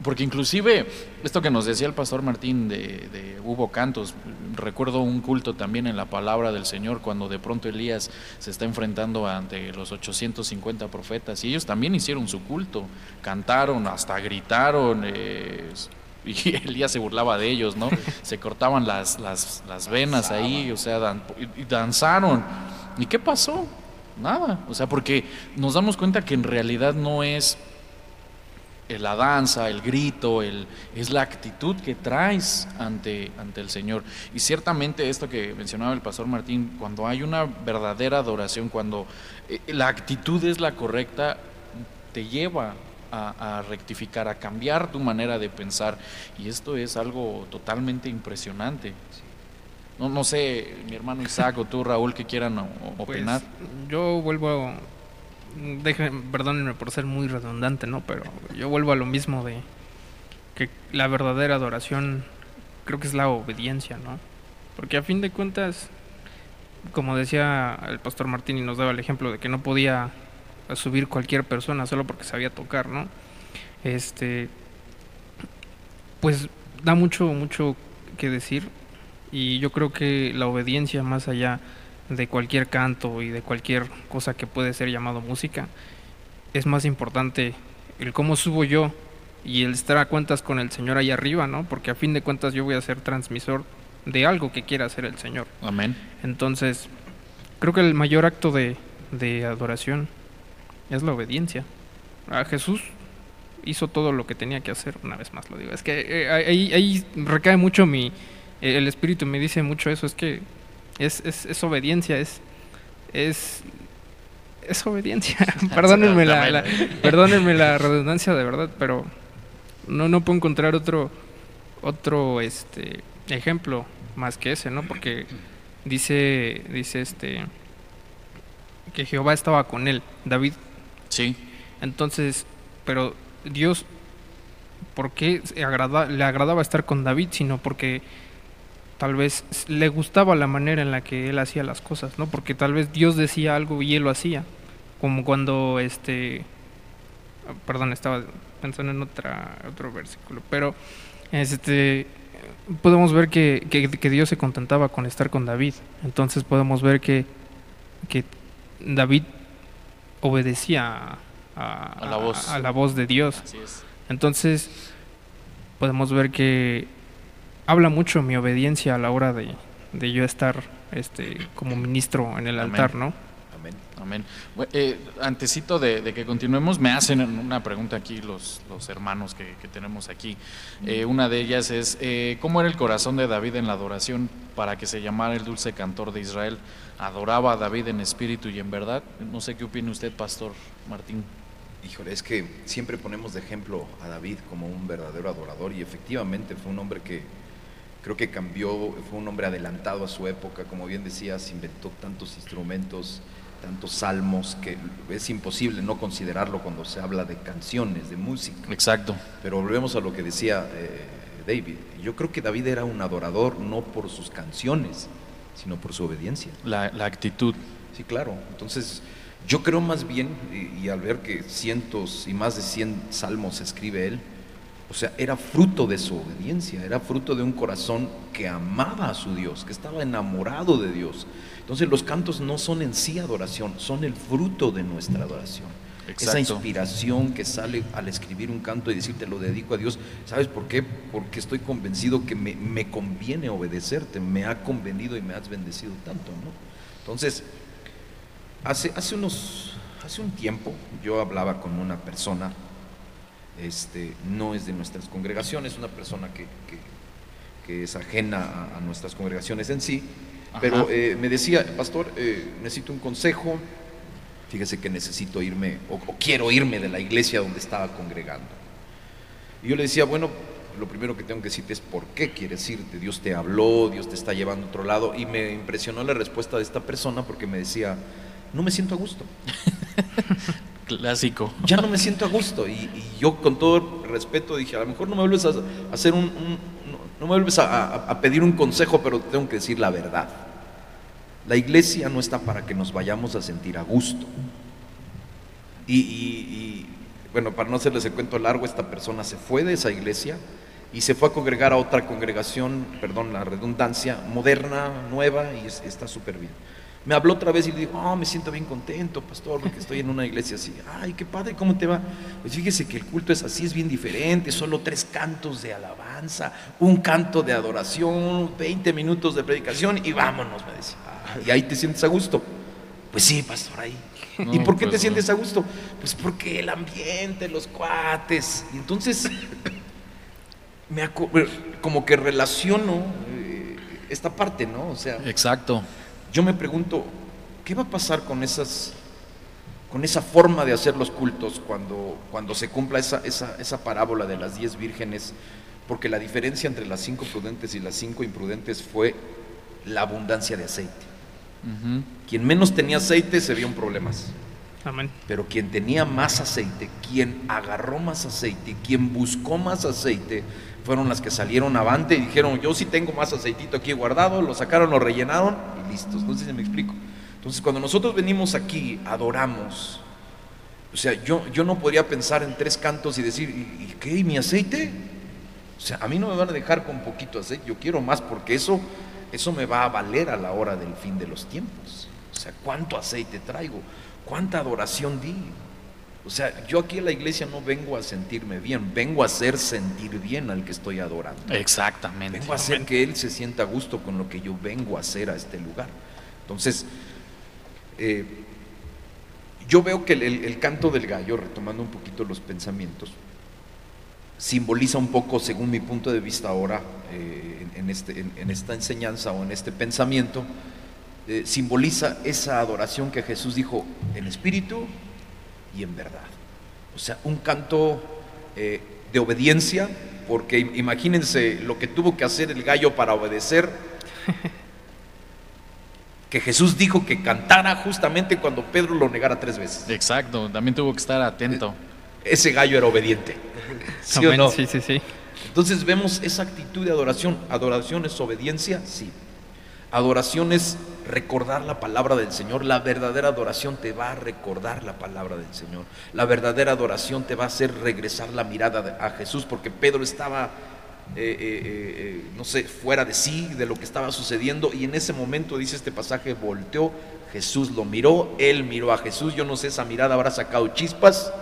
porque inclusive, esto que nos decía el pastor Martín de, hubo cantos, recuerdo un culto también en la palabra del Señor cuando de pronto Elías se está enfrentando ante los 850 profetas y ellos también hicieron su culto, cantaron, hasta gritaron, eh, y Elías se burlaba de ellos, ¿no? Se cortaban las, las, venas ahí, o sea, y danzaron. ¿Y qué pasó? Nada, o sea, porque nos damos cuenta que en realidad no es la danza, el grito, el, es la actitud que traes ante, ante el Señor. Y ciertamente esto que mencionaba el pastor Martín, cuando hay una verdadera adoración, cuando eh, la actitud es la correcta, te lleva a, rectificar, a cambiar tu manera de pensar. Y esto es algo totalmente impresionante. No, no sé, mi hermano Isaac o tú, Raúl, que quieran pues, opinar. yo vuelvo déjenme, perdónenme por ser muy redundante, ¿no? Pero yo vuelvo a lo mismo de que la verdadera adoración creo que es la obediencia, ¿no? Porque a fin de cuentas, como decía el pastor Martín y nos daba el ejemplo de que no podía subir cualquier persona solo porque sabía tocar, ¿no? Este, pues da mucho, mucho que decir y yo creo que la obediencia más allá de cualquier canto y de cualquier cosa que puede ser llamado música, es más importante el cómo subo yo y el estar a cuentas con el Señor ahí arriba, ¿no? Porque a fin de cuentas yo voy a ser transmisor de algo que quiera hacer el Señor. Amén. Entonces, creo que el mayor acto de, de adoración es la obediencia. A Jesús hizo todo lo que tenía que hacer, una vez más lo digo. Es que eh, ahí, ahí recae mucho mi... El espíritu me dice mucho eso, es que es, es, es obediencia, es, es, es obediencia. perdónenme, la, perdónenme la redundancia de verdad, pero no, no puedo encontrar otro, otro este, ejemplo más que ese, ¿no? Porque dice, dice este que Jehová estaba con él, David. Sí. Entonces, pero Dios, ¿por qué le agradaba estar con David? Sino porque tal vez le gustaba la manera en la que él hacía las cosas, ¿no? Porque tal vez Dios decía algo y él lo hacía, como cuando este perdón, estaba pensando en otra otro versículo, pero este podemos ver que, Dios se contentaba con estar con David. Entonces podemos ver que David obedecía a, la voz. a, la voz de Dios. Entonces podemos ver que habla mucho mi obediencia a la hora de, de yo estar este, como ministro en el altar, ¿no? Amén. Amén. Eh, antecito de, que continuemos, me hacen una pregunta aquí los, los hermanos que, tenemos aquí. Eh, una de ellas es, eh, ¿cómo era el corazón de David en la adoración para que se llamara el dulce cantor de Israel? ¿Adoraba a David en espíritu y en verdad? No sé qué opina usted, Pastor Martín. Híjole, es que siempre ponemos de ejemplo a David como un verdadero adorador y efectivamente fue un hombre que creo que cambió, fue un hombre adelantado a su época, como bien decías, inventó tantos instrumentos, tantos salmos, que es imposible no considerarlo cuando se habla de canciones, de música. Exacto. Pero volvemos a lo que decía eh, David. Yo creo que David era un adorador no por sus canciones, sino por su obediencia. La, la actitud. Sí, claro. Entonces, yo creo más bien, y, y al ver que cientos y más de 100 salmos escribe él, o sea, era fruto de su obediencia, era fruto de un corazón que amaba a su Dios, que estaba enamorado de Dios. Entonces los cantos no son en sí adoración, son el fruto de nuestra adoración. Esa inspiración que sale al escribir un canto y decirte lo dedico a Dios. ¿Sabes por qué? Porque estoy convencido que me, conviene obedecerte, me ha convenido y me has bendecido tanto, ¿no? Entonces, hace, hace, unos, hace un tiempo yo hablaba con una persona este, no es de nuestras congregaciones, una persona que, es ajena a, nuestras congregaciones en sí, pero eh, me decía, pastor, eh, necesito un consejo, fíjese que necesito irme o, quiero irme de la iglesia donde estaba congregando. Y yo le decía, bueno, lo primero que tengo que decirte es por qué quieres irte, Dios te habló, Dios te está llevando a otro lado, y me impresionó la respuesta de esta persona porque me decía, no me siento a gusto. Clásico. Ya no me siento a gusto. Y, y yo con todo respeto dije, a lo mejor no me vuelves a hacer un, un- no, no me vuelves a, a- a pedir un consejo, pero te tengo que decir la verdad. La iglesia no está para que nos vayamos a sentir a gusto. Y, bueno, para no hacerles el cuento largo, esta persona se fue de esa iglesia y se fue a congregar a otra congregación, perdón la redundancia, moderna, nueva y es- está súper bien. Me habló otra vez y le digo, oh, me siento bien contento, pastor, porque estoy en una iglesia así. Ay, qué padre, ¿cómo te va? Pues fíjese que el culto es así, es bien diferente, solo tres cantos de alabanza, un canto de adoración, 20 minutos de predicación y vámonos, me decía. "Ah, y ahí te sientes a gusto. Pues sí, pastor, ahí. No, ¿Y por qué pues te sientes a gusto? Pues porque el ambiente, los cuates. Y entonces, me como que relaciono eh, esta parte, ¿no? O sea, Exacto. yo me pregunto, ¿qué va a pasar con esas con esa forma de hacer los cultos cuando, cuando se cumpla esa, esa, esa parábola de las diez vírgenes? Porque la diferencia entre las cinco prudentes y las cinco imprudentes fue la abundancia de aceite. Quien menos tenía aceite se vio en problemas. Amén. Pero quien tenía más aceite, quien agarró más aceite, quien buscó más aceite, fueron las que salieron avante y dijeron, yo sí tengo más aceitito aquí guardado, lo sacaron, lo rellenaron y listos. No sé si me explico. Entonces, cuando nosotros venimos aquí, adoramos. O sea, yo, yo no podría pensar en tres cantos y decir, ¿y, y qué? ¿Y mi aceite? O sea, a mí no me van a dejar con poquito aceite, yo quiero más porque eso, eso me va a valer a la hora del fin de los tiempos. O sea, ¿cuánto aceite traigo? ¿Cuánta adoración di? O sea, yo aquí en la iglesia no vengo a sentirme bien, vengo a hacer sentir bien al que estoy adorando. Exactamente. Vengo a hacer que Él se sienta a gusto con lo que yo vengo a hacer a este lugar. Entonces, eh, yo veo que el, el- el canto del gallo, retomando un poquito los pensamientos, simboliza un poco, según mi punto de vista ahora, eh, en, este- en- en esta enseñanza o en este pensamiento, eh, simboliza esa adoración que Jesús dijo en espíritu y en verdad. O sea, un canto eh, de obediencia, porque im- imagínense lo que tuvo que hacer el gallo para obedecer, que Jesús dijo que cantara justamente cuando Pedro lo negara tres veces. Exacto. También tuvo que estar atento. Ese gallo era obediente. ¿Sí o no? Sí, sí, sí. Entonces vemos esa actitud de adoración. ¿Adoración es obediencia? Sí. Adoración es recordar la palabra del Señor. La verdadera adoración te va a recordar la palabra del Señor. La verdadera adoración te va a hacer regresar la mirada a Jesús porque Pedro estaba, eh, eh, eh, no sé, fuera de sí, de lo que estaba sucediendo. Y en ese momento, dice este pasaje, volteó, Jesús lo miró, él miró a Jesús. Yo no sé, esa mirada habrá sacado chispas.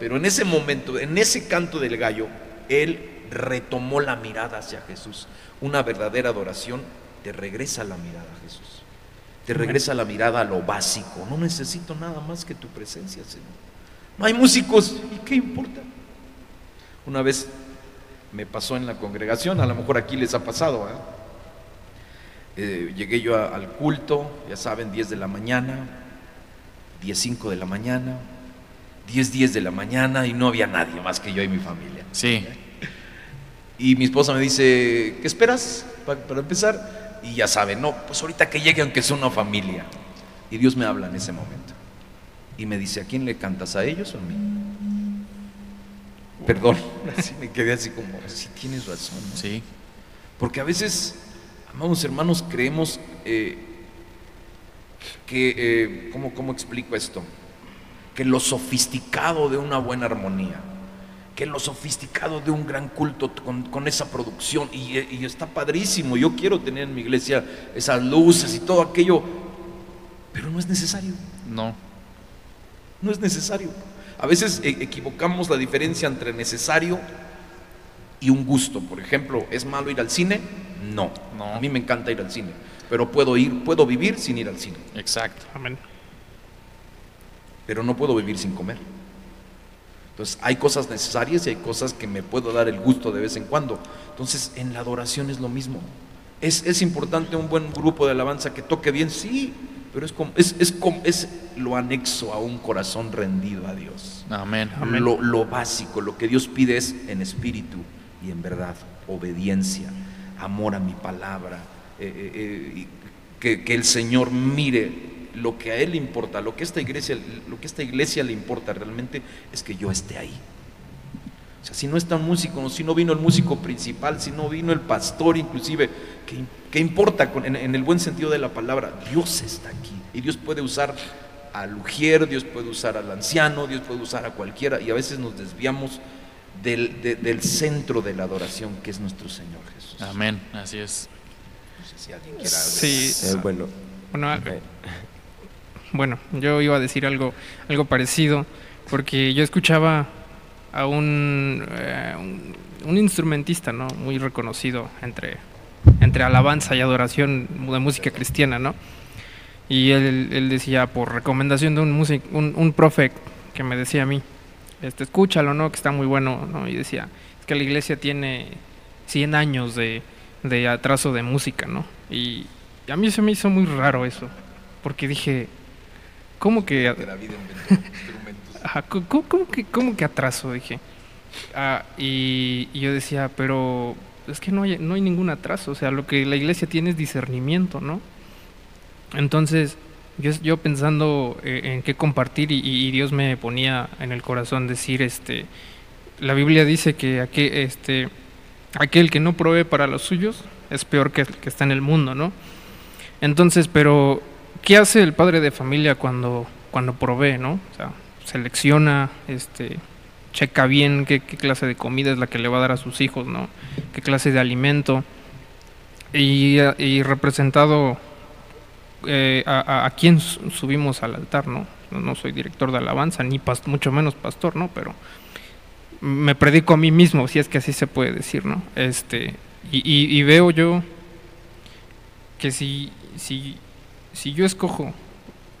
Pero en ese momento, en ese canto del gallo, él retomó la mirada hacia Jesús. Una verdadera adoración te regresa la mirada a Jesús. Te regresa la mirada a lo básico. No necesito nada más que tu presencia, Señor. No hay músicos. ¿Y qué importa? Una vez me pasó en la congregación, a lo mejor aquí les ha pasado. ¿eh? Eh, llegué yo a- al culto, ya saben, 10 de la mañana, 10, 5 de la mañana, 10, 10 de la mañana y no había nadie más que yo y mi familia. Sí. Y mi esposa me dice, ¿qué esperas pa- para, empezar? Y ya saben, no, pues ahorita que llegue aunque sea una familia. Y Dios me habla en ese momento. Y me dice, ¿a quién le cantas? ¿A ellos o a mí? Perdón, así me quedé así como, sí tienes razón. ¿no? Sí. Porque a veces, amados hermanos, creemos eh, que, eh, ¿cómo, ¿cómo explico esto? Que lo sofisticado de una buena armonía, que lo sofisticado de un gran culto con, con esa producción, y, y está padrísimo, yo quiero tener en mi iglesia esas luces y todo aquello, pero no es necesario. No. No es necesario. A veces eh, equivocamos la diferencia entre necesario y un gusto. Por ejemplo, ¿es malo ir al cine? No. No. A mí me encanta ir al cine. Pero puedo ir, puedo vivir sin ir al cine. Exacto. Amén. Pero no puedo vivir sin comer. Entonces, hay cosas necesarias y hay cosas que me puedo dar el gusto de vez en cuando. Entonces, en la adoración es lo mismo. ¿Es, es importante un buen grupo de alabanza que toque bien? Sí, pero es, como, es, es, como- es lo anexo a un corazón rendido a Dios. Amén. Amén. Lo, lo básico, lo que Dios pide es en espíritu y en verdad, obediencia, amor a mi palabra, eh, eh, eh, que, que el Señor mire lo que a él le importa, lo que esta iglesia, lo que esta iglesia le importa realmente es que yo esté ahí. O sea, si no está un músico, si no vino el músico principal, si no vino el pastor inclusive, ¿qué, importa en, el buen sentido de la palabra? Dios está aquí y Dios puede usar al ujier, Dios puede usar al anciano, Dios puede usar a cualquiera y a veces nos desviamos del, centro de la adoración que es nuestro Señor Jesús. Amén, así es. No sé si alguien quiera sí, eh, bueno. Bueno, bueno, yo iba a decir algo, algo parecido, porque yo escuchaba a un, eh, un, instrumentista ¿no? muy reconocido entre, entre alabanza y adoración de música cristiana, ¿no? Y él, decía, por recomendación de un, music, un, un profe que me decía a mí, este, escúchalo, ¿no? Que está muy bueno, ¿no? Y decía, es que la iglesia tiene 100 años de, de atraso de música, ¿no? Y a mí se me hizo muy raro eso, porque dije, ¿cómo que... ¿cómo, que, ¿Cómo que atraso? Dije. Ah, y, yo decía, pero es que no hay, no hay ningún atraso, o sea, lo que la iglesia tiene es discernimiento, ¿no? Entonces, yo, yo pensando eh, en qué compartir y, Dios me ponía en el corazón decir, este, la Biblia dice que aquel, este, aquel que no provee para los suyos es peor que el que está en el mundo, ¿no? Entonces, pero, ¿qué hace el padre de familia cuando, cuando provee, ¿no? O sea, selecciona, este, checa bien qué, clase de comida es la que le va a dar a sus hijos, ¿no? Qué clase de alimento. Y, representado eh, a, a, quién subimos al altar, ¿no? ¿no? soy director de alabanza, ni mucho menos pastor, ¿no? Pero me predico a mí mismo, si es que así se puede decir, ¿no? Este, y, veo yo que si, si, si yo escojo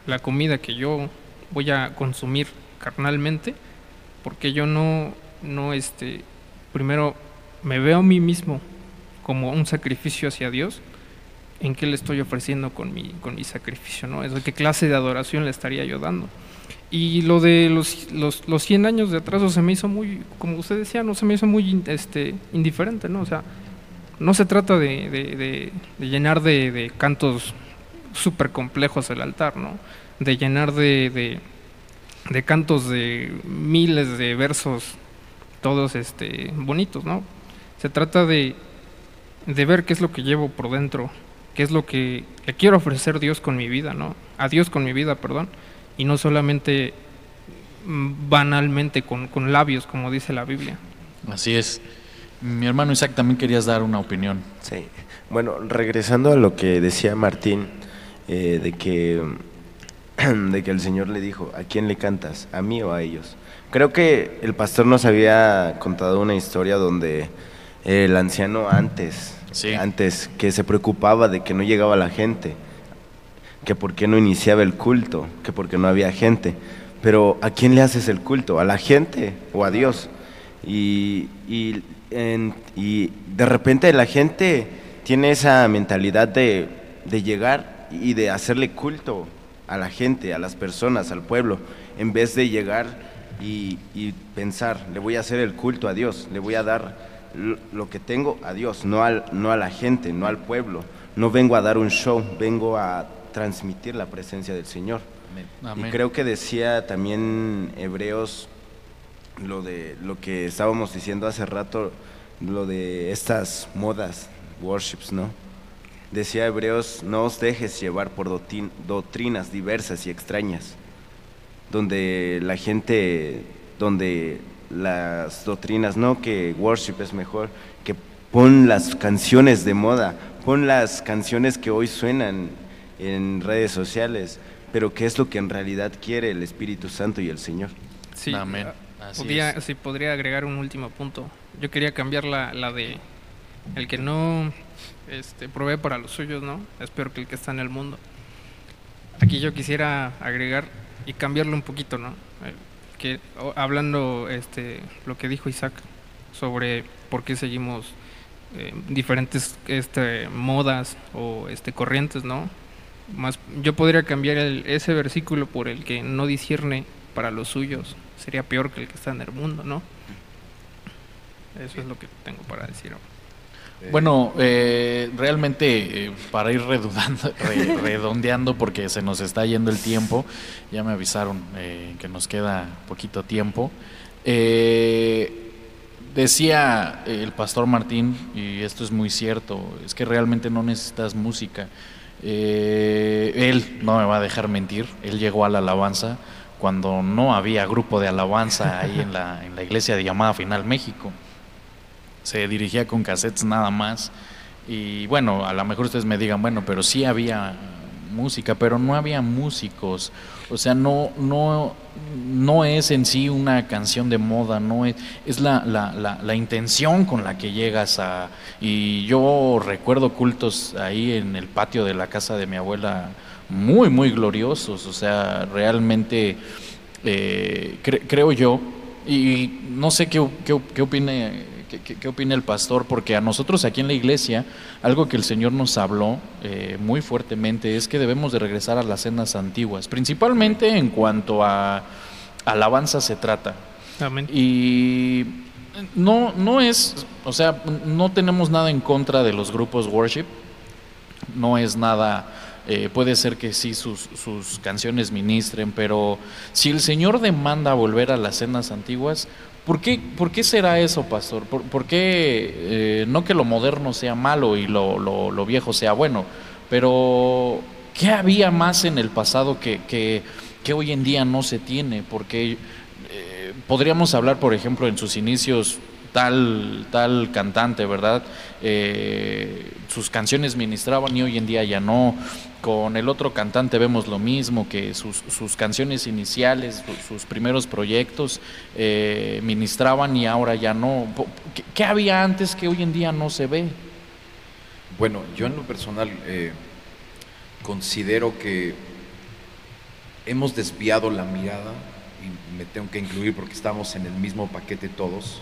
la comida que yo voy a consumir carnalmente, porque yo no, no, este, primero me veo a mí mismo como un sacrificio hacia Dios, ¿en qué le estoy ofreciendo con mi, con mi sacrificio? ¿no? ¿Qué clase de adoración le estaría yo dando? Y lo de los, los, los 100 años de atraso se me hizo muy, como usted decía, no se me hizo muy este, indiferente, ¿no? O sea, no se trata de, de, de, llenar de cantos súper complejos el altar, ¿no? De llenar de, de cantos de miles de versos, todos este, bonitos, ¿no? Se trata de, de ver qué es lo que llevo por dentro, qué es lo que le quiero ofrecer a Dios con mi vida, ¿no? A Dios con mi vida, perdón, y no solamente mm, banalmente con, con labios, como dice la Biblia. Así es. Mi hermano Isaac también querías dar una opinión. Sí. Bueno, regresando a lo que decía Martín, eh, de que de que el Señor le dijo, ¿a quién le cantas? ¿A mí o a ellos? Creo que el pastor nos había contado una historia donde el anciano antes, antes que se preocupaba de que no llegaba la gente, que por qué no iniciaba el culto, que por qué no había gente. Pero ¿a quién le haces el culto? ¿A la gente o a Dios? Y, y, y de repente la gente tiene esa mentalidad de, de llegar y de hacerle culto a la gente, a las personas, al pueblo, en vez de llegar y, pensar, le voy a hacer el culto a Dios, le voy a dar lo que tengo a Dios, no, al, no a la gente, no al pueblo. No vengo a dar un show, vengo a transmitir la presencia del Señor. Y creo que decía también Hebreos lo de lo que estábamos diciendo hace rato, lo de estas modas, worships, ¿no? Decía Hebreos, no os dejes llevar por doctrinas diversas y extrañas, donde la gente, donde las doctrinas, no que worship es mejor, que pon las canciones de moda, pon las canciones que hoy suenan en redes sociales, pero qué es lo que en realidad quiere el Espíritu Santo y el Señor. Sí, Amén. podría, podría agregar un último punto. Yo quería cambiar la, la de el que no este, provee para los suyos, ¿no? Es peor que el que está en el mundo. Aquí yo quisiera agregar y cambiarlo un poquito, ¿no? Eh, que hablando este, lo que dijo Isaac sobre por qué seguimos eh, diferentes este, modas o este, corrientes, ¿no? Más, yo podría cambiar ese versículo por el que no discierne para los suyos. Sería peor que el que está en el mundo, ¿no? Eso es lo que tengo para decir ahora. Bueno, eh, realmente eh, para ir redundando, redondeando porque se nos está yendo el tiempo, ya me avisaron eh, que nos queda poquito tiempo. decía el pastor Martín, y esto es muy cierto, es que realmente no necesitas música. él no me va a dejar mentir, él llegó a la alabanza cuando no había grupo de alabanza ahí en la, en la iglesia de llamada Final México se dirigía con cassettes nada más. Y bueno, a lo mejor ustedes me digan, bueno, pero sí había música, pero no había músicos. O sea, no, no, no es en sí una canción de moda, no es, es la, la, la, la, intención con la que llegas a... Y yo recuerdo cultos ahí en el patio de la casa de mi abuela muy, muy gloriosos, o sea, realmente eh, creo yo, y no sé qué, qué, qué opine ¿Qué, opina el pastor? Porque a nosotros aquí en la iglesia, algo que el Señor nos habló eh, muy fuertemente es que debemos de regresar a las cenas antiguas, principalmente en cuanto a alabanza se trata. Amén. Y no, no es, o sea, no tenemos nada en contra de los grupos worship, no es nada... Eh, puede ser que sí sus, sus, canciones ministren, pero si el Señor demanda volver a las cenas antiguas, ¿Por qué, ¿Por qué será eso, pastor? ¿Por, qué eh, no que lo moderno sea malo y lo, lo, viejo sea bueno? Pero, ¿qué había más en el pasado que, que, que hoy en día no se tiene? Porque eh, podríamos hablar, por ejemplo, en sus inicios, tal, tal cantante, ¿verdad? Eh, sus canciones ministraban y hoy en día ya no. Con el otro cantante vemos lo mismo, que sus, sus canciones iniciales, sus, primeros proyectos eh, ministraban y ahora ya no. ¿Qué, había antes que hoy en día no se ve? Bueno, yo en lo personal eh, considero que hemos desviado la mirada, y me tengo que incluir porque estamos en el mismo paquete todos.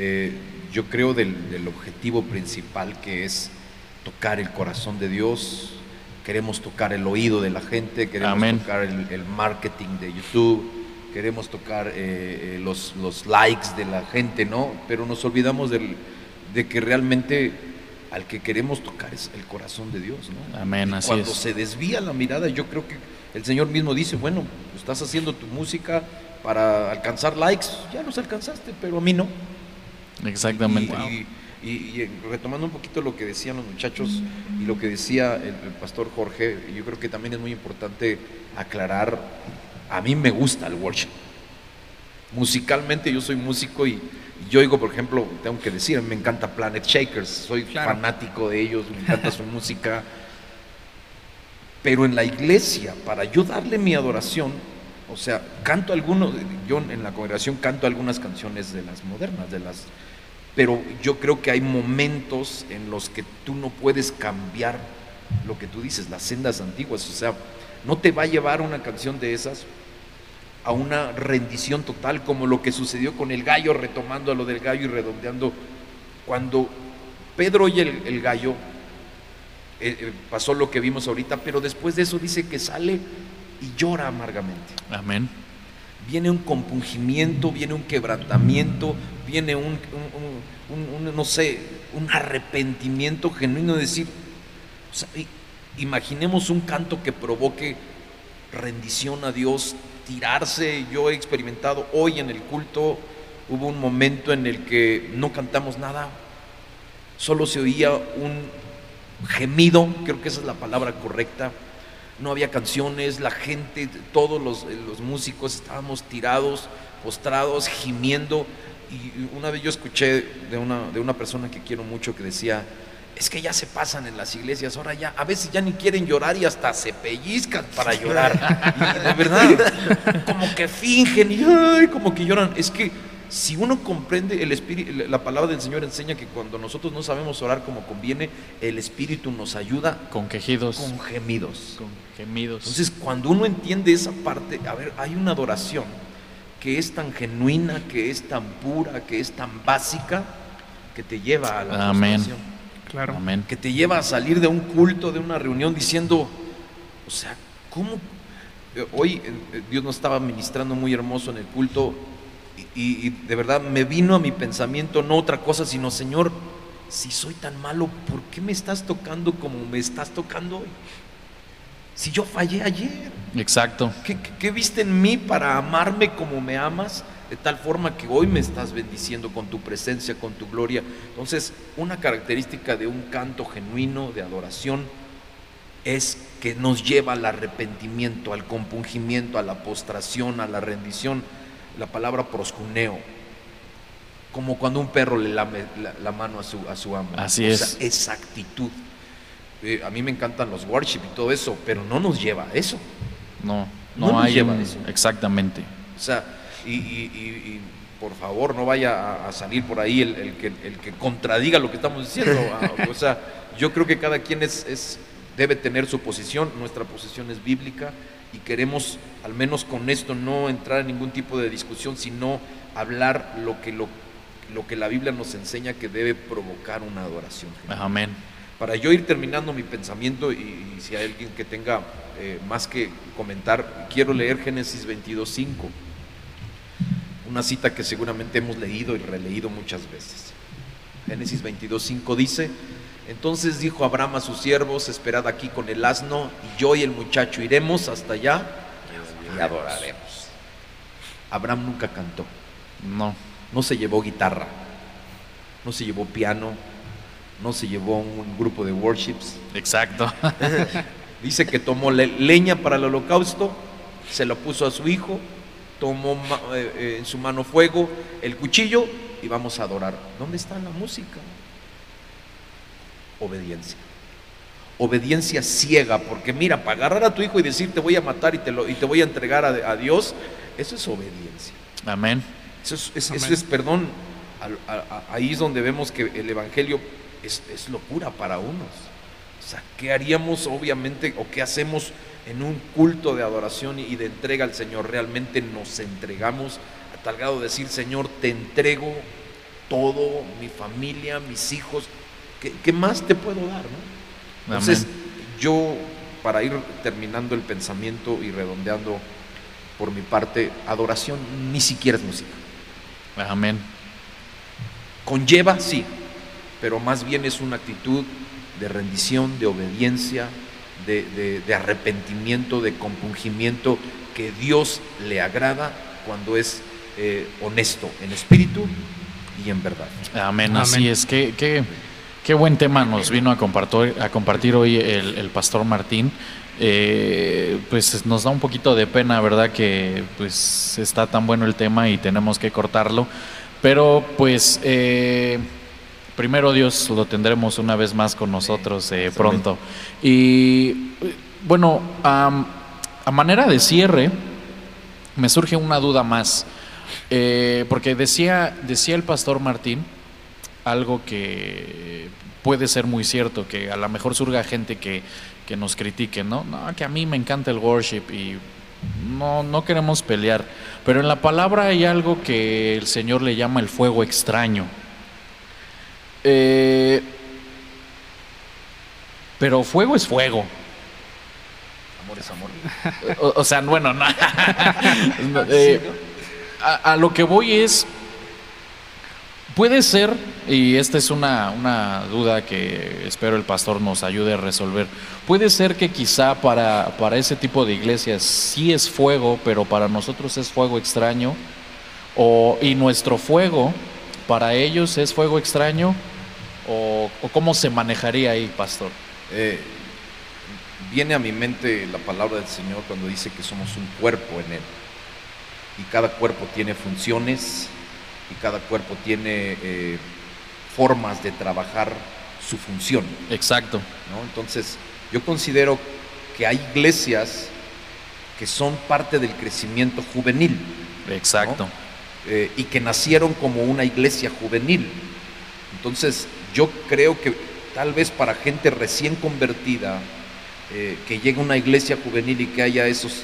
Eh, yo creo del, del objetivo principal que es tocar el corazón de Dios, queremos tocar el oído de la gente, queremos tocar el, marketing de YouTube, queremos tocar eh, eh, los, los, likes de la gente, ¿no? Pero nos olvidamos del, de que realmente al que queremos tocar es el corazón de Dios, ¿no? Amén, así Cuando se desvía la mirada, yo creo que el Señor mismo dice, bueno, estás haciendo tu música para alcanzar likes, ya los alcanzaste, pero a mí no. Exactamente. Y, retomando un poquito lo que decían los muchachos y lo que decía el, pastor Jorge, yo creo que también es muy importante aclarar, a mí me gusta el worship. Musicalmente yo soy músico y, yo oigo, por ejemplo, tengo que decir, me encanta Planet Shakers, soy fanático de ellos, me encanta su música. Pero en la iglesia, para yo darle mi adoración, o sea, canto algunos, yo en la congregación canto algunas canciones de las modernas, de las pero yo creo que hay momentos en los que tú no puedes cambiar lo que tú dices, las sendas antiguas, o sea, no te va a llevar una canción de esas a una rendición total como lo que sucedió con el gallo, retomando a lo del gallo y redondeando, cuando Pedro oye el, gallo, eh, eh, pasó lo que vimos ahorita, pero después de eso dice que sale y llora amargamente. Amén viene un compungimiento, viene un quebrantamiento, viene un, no sé, un arrepentimiento genuino de decir, imaginemos un canto que provoque rendición a Dios, tirarse. Yo he experimentado hoy en el culto, hubo un momento en el que no cantamos nada, solo se oía un gemido, creo que esa es la palabra correcta no había canciones, la gente, todos los, músicos estábamos tirados, postrados, gimiendo. Y una vez yo escuché de una, de una persona que quiero mucho que decía, es que ya se pasan en las iglesias, ahora ya, a veces ya ni quieren llorar y hasta se pellizcan para llorar. Y de verdad, como que fingen y como que lloran. Es que si uno comprende el espíritu, la palabra del Señor enseña que cuando nosotros no sabemos orar como conviene, el Espíritu nos ayuda con quejidos, con gemidos. Con gemidos. Entonces, cuando uno entiende esa parte, a ver, hay una adoración que es tan genuina, que es tan pura, que es tan básica, que te lleva a la Amén. Claro. Amén. Que te lleva a salir de un culto, de una reunión diciendo, o sea, ¿cómo? Eh, hoy eh, Dios nos estaba ministrando muy hermoso en el culto y, de verdad me vino a mi pensamiento no otra cosa, sino Señor, si soy tan malo, ¿por qué me estás tocando como me estás tocando hoy? Si yo fallé ayer. Exacto. ¿Qué, qué- qué viste en mí para amarme como me amas? De tal forma que hoy me estás bendiciendo con tu presencia, con tu gloria. Entonces, una característica de un canto genuino de adoración es que nos lleva al arrepentimiento, al compungimiento, a la postración, a la rendición. La palabra proscuneo, como cuando un perro le lame la, la mano a su, a su amo. Así O es. sea, esa actitud. Eh, a mí me encantan los worship y todo eso, pero no nos lleva a eso. No, No no, nos hay lleva un- eso. Exactamente. O sea, y, y- y- y por favor no vaya a, a salir por ahí el, el que, el que contradiga lo que estamos diciendo. ah, O sea, yo creo que cada quien es, es- debe tener su posición, nuestra posición es bíblica y queremos, al menos con esto, no entrar en ningún tipo de discusión, sino hablar lo que, lo, lo que la Biblia nos enseña que debe provocar una adoración. Amén. Para yo ir terminando mi pensamiento y, y si hay alguien que tenga eh, más que comentar, quiero leer Génesis 22.5, una cita que seguramente hemos leído y releído muchas veces. Génesis 22.5 dice, entonces dijo Abraham a sus siervos, esperad aquí con el asno, y yo y el muchacho iremos hasta allá y adoraremos. Abraham nunca cantó, No. no se llevó guitarra, no se llevó piano, no se llevó un grupo de worships, Exacto. Dice que tomó le- leña para el holocausto, se lo puso a su hijo, tomó eh, eh, en su mano fuego, el cuchillo y vamos a adorar. ¿Dónde está la música? Obediencia. Obediencia ciega, porque mira, para agarrar a tu hijo y decir te voy a matar y te, lo, y te voy a entregar a, a Dios, eso es obediencia. Amén. Eso es, es- Amén. eso es perdón. Al- a- a- ahí es donde vemos que el Evangelio es, es locura para unos. O sea, ¿qué haríamos obviamente o qué hacemos en un culto de adoración y de entrega al Señor? Realmente nos entregamos a tal grado de decir, Señor, te entrego todo, mi familia, mis hijos. ¿Qué, qué más te puedo dar? no? Entonces, Amén. yo, para ir terminando el pensamiento y redondeando por mi parte, adoración ni siquiera es música. Amén. Conlleva, sí, pero más bien es una actitud de rendición, de obediencia, de, de- de arrepentimiento, de compungimiento que Dios le agrada cuando es eh, honesto en espíritu y en verdad. Amén, Amén. así es. Qué, qué buen tema nos vino a compartir, a compartir hoy el, el pastor Martín. Eh, pues nos da un poquito de pena, ¿verdad? Que pues está tan bueno el tema y tenemos que cortarlo. Pero pues eh, primero Dios lo tendremos una vez más con nosotros eh, pronto. Y bueno, am, a manera de cierre, me surge una duda más. Porque decía, decía el pastor Martín algo que puede ser muy cierto, que a lo mejor surga gente que, que nos critique, ¿no? No, que a mí me encanta el worship y no, no queremos pelear. Pero en la palabra hay algo que el Señor le llama el fuego extraño. Eh, pero fuego es fuego. Amor es amor. O, o sea, bueno, no. Eh, a, a lo que voy es, puede ser, y esta es una, una duda que espero el pastor nos ayude a resolver, puede ser que quizá para, para ese tipo de iglesias sí es fuego, pero para nosotros es fuego extraño, o, y nuestro fuego para ellos es fuego extraño, o, cómo se manejaría ahí, pastor. Eh, viene a mi mente la palabra del Señor cuando dice que somos un cuerpo en Él. Y cada cuerpo tiene funciones y cada cuerpo tiene eh, formas de trabajar su función. Exacto, ¿no? Entonces, yo considero que hay iglesias que son parte del crecimiento juvenil exacto. eh, y que nacieron como una iglesia juvenil. Entonces, yo creo que tal vez para gente recién convertida, eh, que llegue a una iglesia juvenil y que haya esos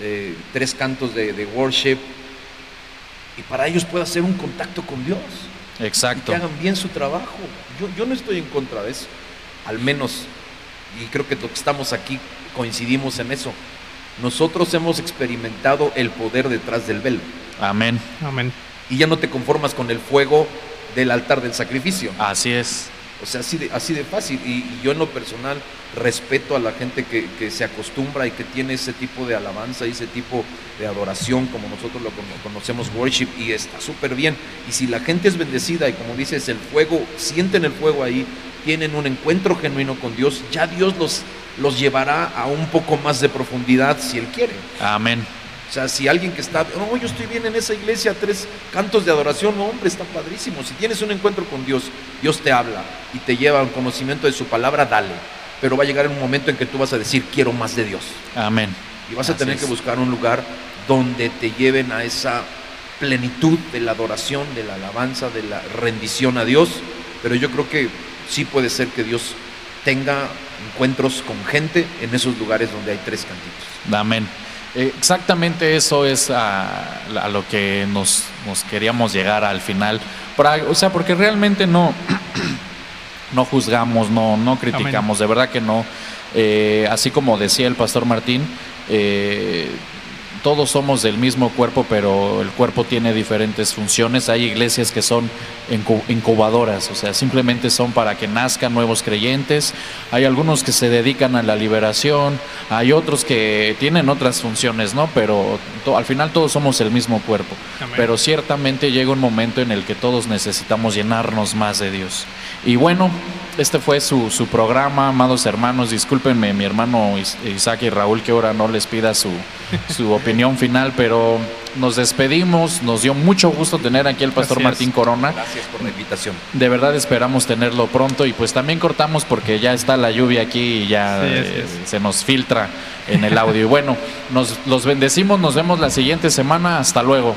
eh, tres cantos de, de worship, y para ellos pueda ser un contacto con Dios, y Exacto. que hagan bien su trabajo. Yo, yo no estoy en contra de eso, al menos, y creo que los que estamos aquí coincidimos en eso. Nosotros hemos experimentado el poder detrás del velo Amén. Amén. y ya no te conformas con el fuego del altar del sacrificio. Así es. O sea, así de, así de fácil. Y, yo en lo personal respeto a la gente que, que, se acostumbra y que tiene ese tipo de alabanza y ese tipo de adoración, como nosotros lo conocemos, worship, y está súper bien. Y si la gente es bendecida y como dices, el fuego, sienten el fuego ahí, tienen un encuentro genuino con Dios, ya Dios los, los llevará a un poco más de profundidad si Él quiere. Amén. O sea, si alguien que está, no, yo estoy bien en esa iglesia, tres cantos de adoración, no, hombre, está padrísimo. Si tienes un encuentro con Dios, Dios te habla y te lleva a un conocimiento de su palabra, dale. Pero va a llegar un momento en que tú vas a decir, quiero más de Dios. Amén. Y vas a tener que buscar un lugar donde te lleven a esa plenitud de la adoración, de la alabanza, de la rendición a Dios. Pero yo creo que sí puede ser que Dios tenga encuentros con gente en esos lugares donde hay tres cantitos. Amén. Exactamente eso es a, lo que nos, queríamos llegar al final. o sea, porque realmente no, no juzgamos, no, no criticamos, de verdad que no. Eh, así como decía el pastor Martín, eh, todos somos del mismo cuerpo, pero el cuerpo tiene diferentes funciones. Hay iglesias que son incubadoras, o sea, simplemente son para que nazcan nuevos creyentes. Hay algunos que se dedican a la liberación, hay otros que tienen otras funciones, ¿no? Pero al final todos somos el mismo cuerpo. Pero ciertamente llega un momento en el que todos necesitamos llenarnos más de Dios. Y bueno, este fue su, su programa, amados hermanos. Discúlpenme, mi hermano Isaac y Raúl, que ahora no les pida su, su opinión final, pero nos despedimos. Nos dio mucho gusto tener aquí al pastor Martín Corona. Gracias por la invitación. De verdad esperamos tenerlo pronto y pues también cortamos porque ya está la lluvia aquí y ya eh, se nos filtra en el audio. y bueno, nos los bendecimos, nos vemos la siguiente semana. Hasta luego.